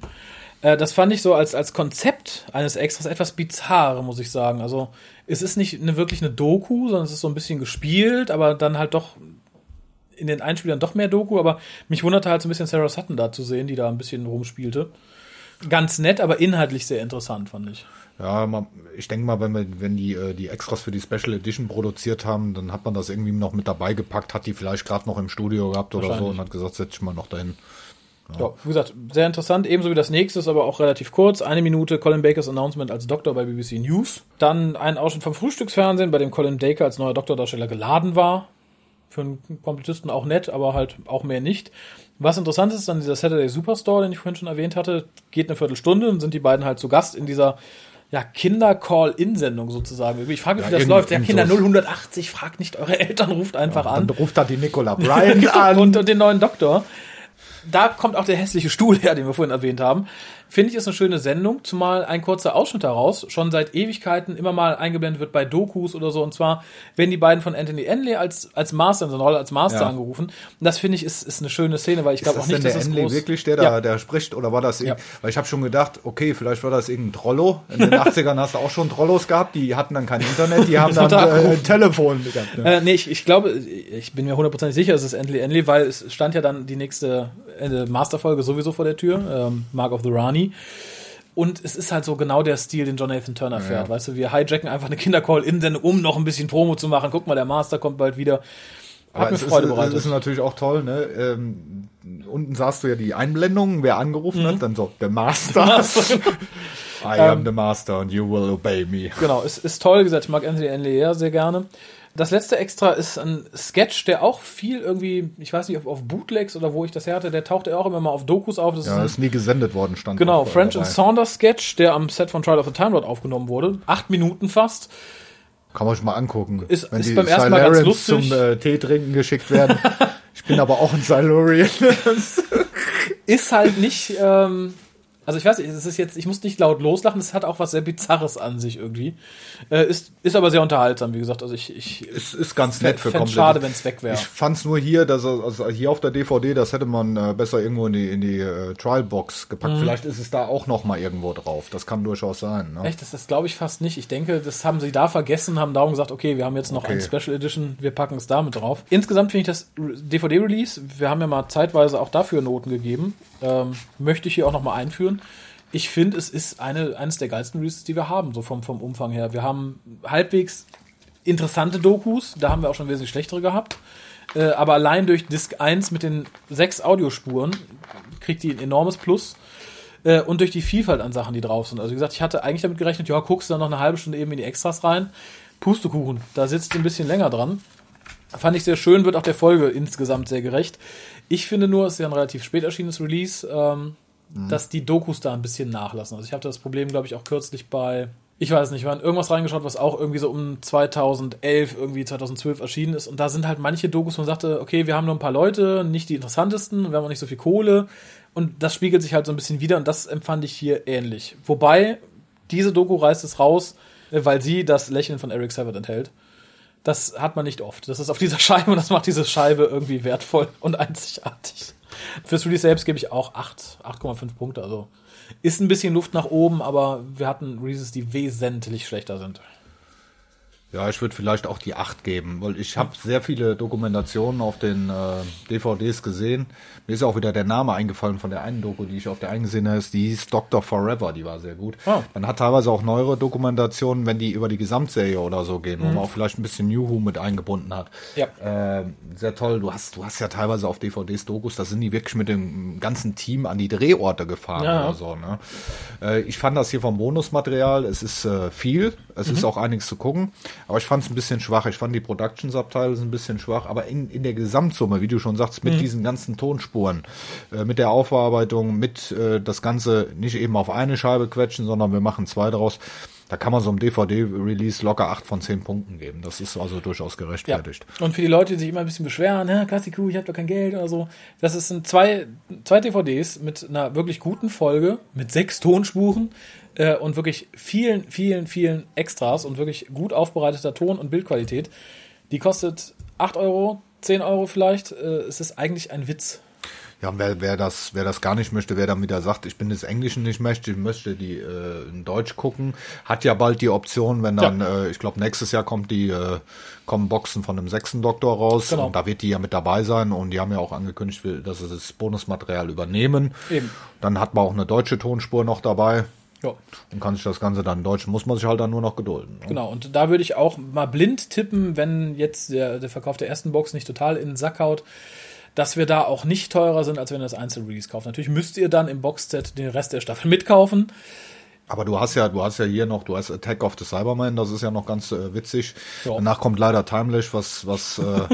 Äh, das fand ich so als, als Konzept eines Extras etwas bizarr, muss ich sagen. Also, es ist nicht eine, wirklich eine Doku, sondern es ist so ein bisschen gespielt, aber dann halt doch in den Einspielern doch mehr Doku, aber mich wunderte halt so ein bisschen Sarah Sutton da zu sehen, die da ein bisschen rumspielte. Ganz nett, aber inhaltlich sehr interessant, fand ich. Ja, ich denke mal, wenn wir, wenn die äh, die Extras für die Special Edition produziert haben, dann hat man das irgendwie noch mit dabei gepackt, hat die vielleicht gerade noch im Studio gehabt oder so und hat gesagt, setz ich mal noch dahin. Ja. ja. wie gesagt, sehr interessant. Ebenso wie das nächste, ist aber auch relativ kurz. Eine Minute Colin Bakers Announcement als Doktor bei BBC News. Dann ein Ausschnitt vom Frühstücksfernsehen, bei dem Colin Baker als neuer Doktordarsteller geladen war für einen Komplettisten auch nett, aber halt auch mehr nicht. Was interessant ist, dann dieser Saturday Superstore, den ich vorhin schon erwähnt hatte, geht eine Viertelstunde und sind die beiden halt zu Gast in dieser ja, Kinder-Call-In-Sendung sozusagen. Ich frage mich, ja, wie das läuft. Der Kinder 080, fragt nicht eure Eltern, ruft einfach ja, an. Dann ruft da die Nicola Bryant an. und, und den neuen Doktor. Da kommt auch der hässliche Stuhl her, den wir vorhin erwähnt haben. Finde ich, ist eine schöne Sendung, zumal ein kurzer Ausschnitt daraus schon seit Ewigkeiten immer mal eingeblendet wird bei Dokus oder so. Und zwar werden die beiden von Anthony Enley als, als Master in so einer Rolle als Master Ja. angerufen. Und das finde ich ist, ist eine schöne Szene, weil ich glaube auch das nicht, denn dass der es Enley groß wirklich, der da, Ja. der spricht? Oder war das, Ja. weil ich habe schon gedacht, okay, vielleicht war das irgendein Trollo. In den 80ern hast du auch schon Trollos gehabt, die hatten dann kein Internet, die haben dann äh, ein. Telefon gehabt. Ne? Äh, nee, ich, ich glaube, ich bin mir hundertprozentig sicher, es ist Endly Endly, weil es stand ja dann die nächste äh, Masterfolge sowieso vor der Tür, ähm, Mark of the Rani. Und es ist halt so genau der Stil, den Jonathan Turner fährt. Weißt du, wir hijacken einfach eine Kindercall-In-Sendung, um noch ein bisschen Promo zu machen. Guck mal, der Master kommt bald wieder. Hat Aber mir ist, Freude bereitet. ist natürlich auch toll, ne? Ähm, unten sahst du ja die Einblendungen, wer angerufen Mhm. hat, dann so, der Master. I am the Master and you will obey me. Genau, es ist toll gesagt. Ich mag Anthony Enley ja sehr gerne. Das letzte Extra ist ein Sketch, der auch viel irgendwie, ich weiß nicht, ob auf Bootlegs oder wo ich das her hatte, der taucht ja auch immer mal auf Dokus auf. Das Ja, ist ein ist nie gesendet worden, stand Genau, French and Saunders Sketch, der am Set von Trial of the Time Lord aufgenommen wurde. Acht Minuten fast. Kann man sich mal angucken. Ist- Wenn ist beim ersten Mal ganz lustig. zum äh, Tee trinken geschickt werden. ich bin aber auch ein Silurian. Ist halt nicht, ähm, also ich weiß nicht, es ist jetzt, ich muss nicht laut loslachen, es hat auch was sehr Bizarres an sich irgendwie. Äh, ist, ist aber sehr unterhaltsam, wie gesagt. Also ich, ich ist, ist ganz nett für komplett. schade, wenn es weg wäre. Ich fand's nur hier, dass also hier auf der DVD, das hätte man äh, besser irgendwo in die, in die äh, Trialbox gepackt. Mhm. Vielleicht ist es da auch noch mal irgendwo drauf. Das kann durchaus sein. Ne? Echt, das, das glaube ich fast nicht. Ich denke, das haben sie da vergessen, haben darum gesagt, okay, wir haben jetzt noch Okay. ein Special Edition, wir packen es damit drauf. Insgesamt finde ich das DVD-Release, wir haben ja mal zeitweise auch dafür Noten gegeben, ähm, möchte ich hier auch noch mal einführen. Ich finde, es ist eine, eines der geilsten Releases, die wir haben, so vom, vom Umfang her. Wir haben halbwegs interessante Dokus, da haben wir auch schon wesentlich schlechtere gehabt. Äh, aber allein durch Disc 1 mit den sechs Audiospuren kriegt die ein enormes Plus. Äh, und durch die Vielfalt an Sachen, die drauf sind. Also wie gesagt, ich hatte eigentlich damit gerechnet, ja, guckst du dann noch eine halbe Stunde eben in die Extras rein. Pustekuchen, da sitzt ein bisschen länger dran. Fand ich sehr schön, wird auch der Folge insgesamt sehr gerecht. Ich finde nur, es ist ja ein relativ spät erschienenes Release, ähm, dass die Dokus da ein bisschen nachlassen. Also ich hatte das Problem, glaube ich, auch kürzlich bei, ich weiß nicht, wir haben irgendwas reingeschaut, was auch irgendwie so um 2011, irgendwie 2012 erschienen ist. Und da sind halt manche Dokus, wo man sagte, okay, wir haben nur ein paar Leute, nicht die interessantesten, wir haben auch nicht so viel Kohle. Und das spiegelt sich halt so ein bisschen wieder und das empfand ich hier ähnlich. Wobei, diese Doku reißt es raus, weil sie das Lächeln von Eric Savard enthält. Das hat man nicht oft. Das ist auf dieser Scheibe und das macht diese Scheibe irgendwie wertvoll und einzigartig. Fürs Release selbst gebe ich auch 8, 8,5 Punkte. Also ist ein bisschen Luft nach oben, aber wir hatten Releases, die wesentlich schlechter sind. Ja, ich würde vielleicht auch die 8 geben, weil ich habe sehr viele Dokumentationen auf den äh, DVDs gesehen. Mir ist auch wieder der Name eingefallen von der einen Doku, die ich auf der einen gesehen habe, die hieß Doctor Forever, die war sehr gut. Ah. Man hat teilweise auch neuere Dokumentationen, wenn die über die Gesamtserie oder so gehen, wo man auch vielleicht ein bisschen New Who mit eingebunden hat. Ja. Äh, sehr toll. Du hast, du hast ja teilweise auf DVDs Dokus, da sind die wirklich mit dem ganzen Team an die Drehorte gefahren Ja. oder so. Ne? Äh, ich fand das hier vom Bonusmaterial, es ist äh, viel, es Mhm. ist auch einiges zu gucken, aber ich fand es ein bisschen schwach. Ich fand die Productions-Abteile sind ein bisschen schwach, aber in, in der Gesamtsumme, wie du schon sagst, Mhm. mit diesen ganzen Tonspuren, äh, mit der Aufbearbeitung, mit äh, das Ganze nicht eben auf eine Scheibe quetschen, sondern wir machen zwei draus. Da kann man so einem DVD-Release locker acht von zehn Punkten geben. Das ist also durchaus Ja. gerechtfertigt. Und für die Leute, die sich immer ein bisschen beschweren, "Hä, Klassiku, ich habe doch kein Geld oder so. Das sind zwei, zwei DVDs mit einer wirklich guten Folge, mit sechs Tonspuren äh, und wirklich vielen, vielen, vielen Extras und wirklich gut aufbereiteter Ton- und Bildqualität. Die kostet 8 Euro, 10 Euro vielleicht. Äh, es ist eigentlich ein Witz. Ja, wer, wer das, wer das gar nicht möchte, wer dann wieder sagt, ich bin des Englischen nicht mächtig, ich möchte die äh, in Deutsch gucken, hat ja bald die Option, wenn dann, äh, ich glaube nächstes Jahr kommt die, äh, kommen Boxen von dem sechsten Doktor raus Genau. und da wird die ja mit dabei sein und die haben ja auch angekündigt, dass sie das Bonusmaterial übernehmen. Eben. Dann hat man auch eine deutsche Tonspur noch dabei Ja. und kann sich das Ganze dann in Deutsch, muss man sich halt dann nur noch gedulden. ne? Genau, und da würde ich auch mal blind tippen, wenn jetzt der, der Verkauf der ersten Box nicht total in den Sack haut, dass wir da auch nicht teurer sind, als wenn ihr das Einzelrelease kauft. Natürlich müsst ihr dann im Boxset den Rest der Staffel mitkaufen. Aber du hast ja, du hast ja hier noch, du hast Attack of the Cyberman, das ist ja noch ganz äh, witzig. Ja. Danach kommt leider Timelash, was, was äh,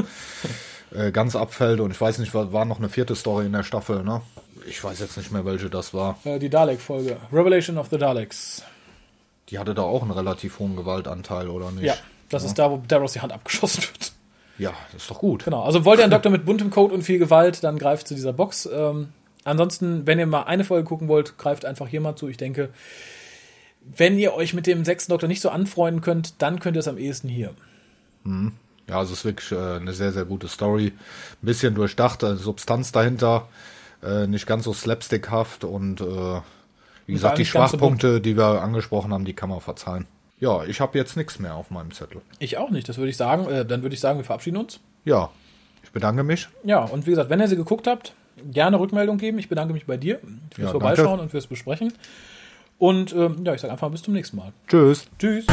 äh, ganz abfällt und ich weiß nicht, war, war noch eine vierte Story in der Staffel, ne? Ich weiß jetzt nicht mehr, welche das war. Äh, die Dalek-Folge. Revelation of the Daleks. Die hatte da auch einen relativ hohen Gewaltanteil, oder nicht? Ja, das ist da, wo Daros die Hand abgeschossen wird. Ja, das ist doch gut. Genau, also wollt ihr einen Doktor mit buntem Code und viel Gewalt, dann greift zu dieser Box. Ähm, Ansonsten, wenn ihr mal eine Folge gucken wollt, greift einfach hier mal zu. Ich denke, wenn ihr euch mit dem sechsten Doktor nicht so anfreunden könnt, dann könnt ihr es am ehesten hier. Ja, also es ist wirklich äh, eine sehr, sehr gute Story. Ein bisschen durchdachte Substanz dahinter, äh, nicht ganz so slapstickhaft und äh, wie gesagt, die Schwachpunkte, die wir angesprochen haben, die kann man verzeihen. Ja, ich habe jetzt nichts mehr auf meinem Zettel. Ich auch nicht, das würde ich sagen. Äh, dann würde ich sagen, wir verabschieden uns. Ja, ich bedanke mich. Ja, und wie gesagt, wenn ihr sie geguckt habt, gerne Rückmeldung geben. Ich bedanke mich bei dir fürs Ja, Vorbeischauen danke. und fürs Besprechen. Und ähm, ja, ich sage einfach bis zum nächsten Mal. Tschüss. Tschüss.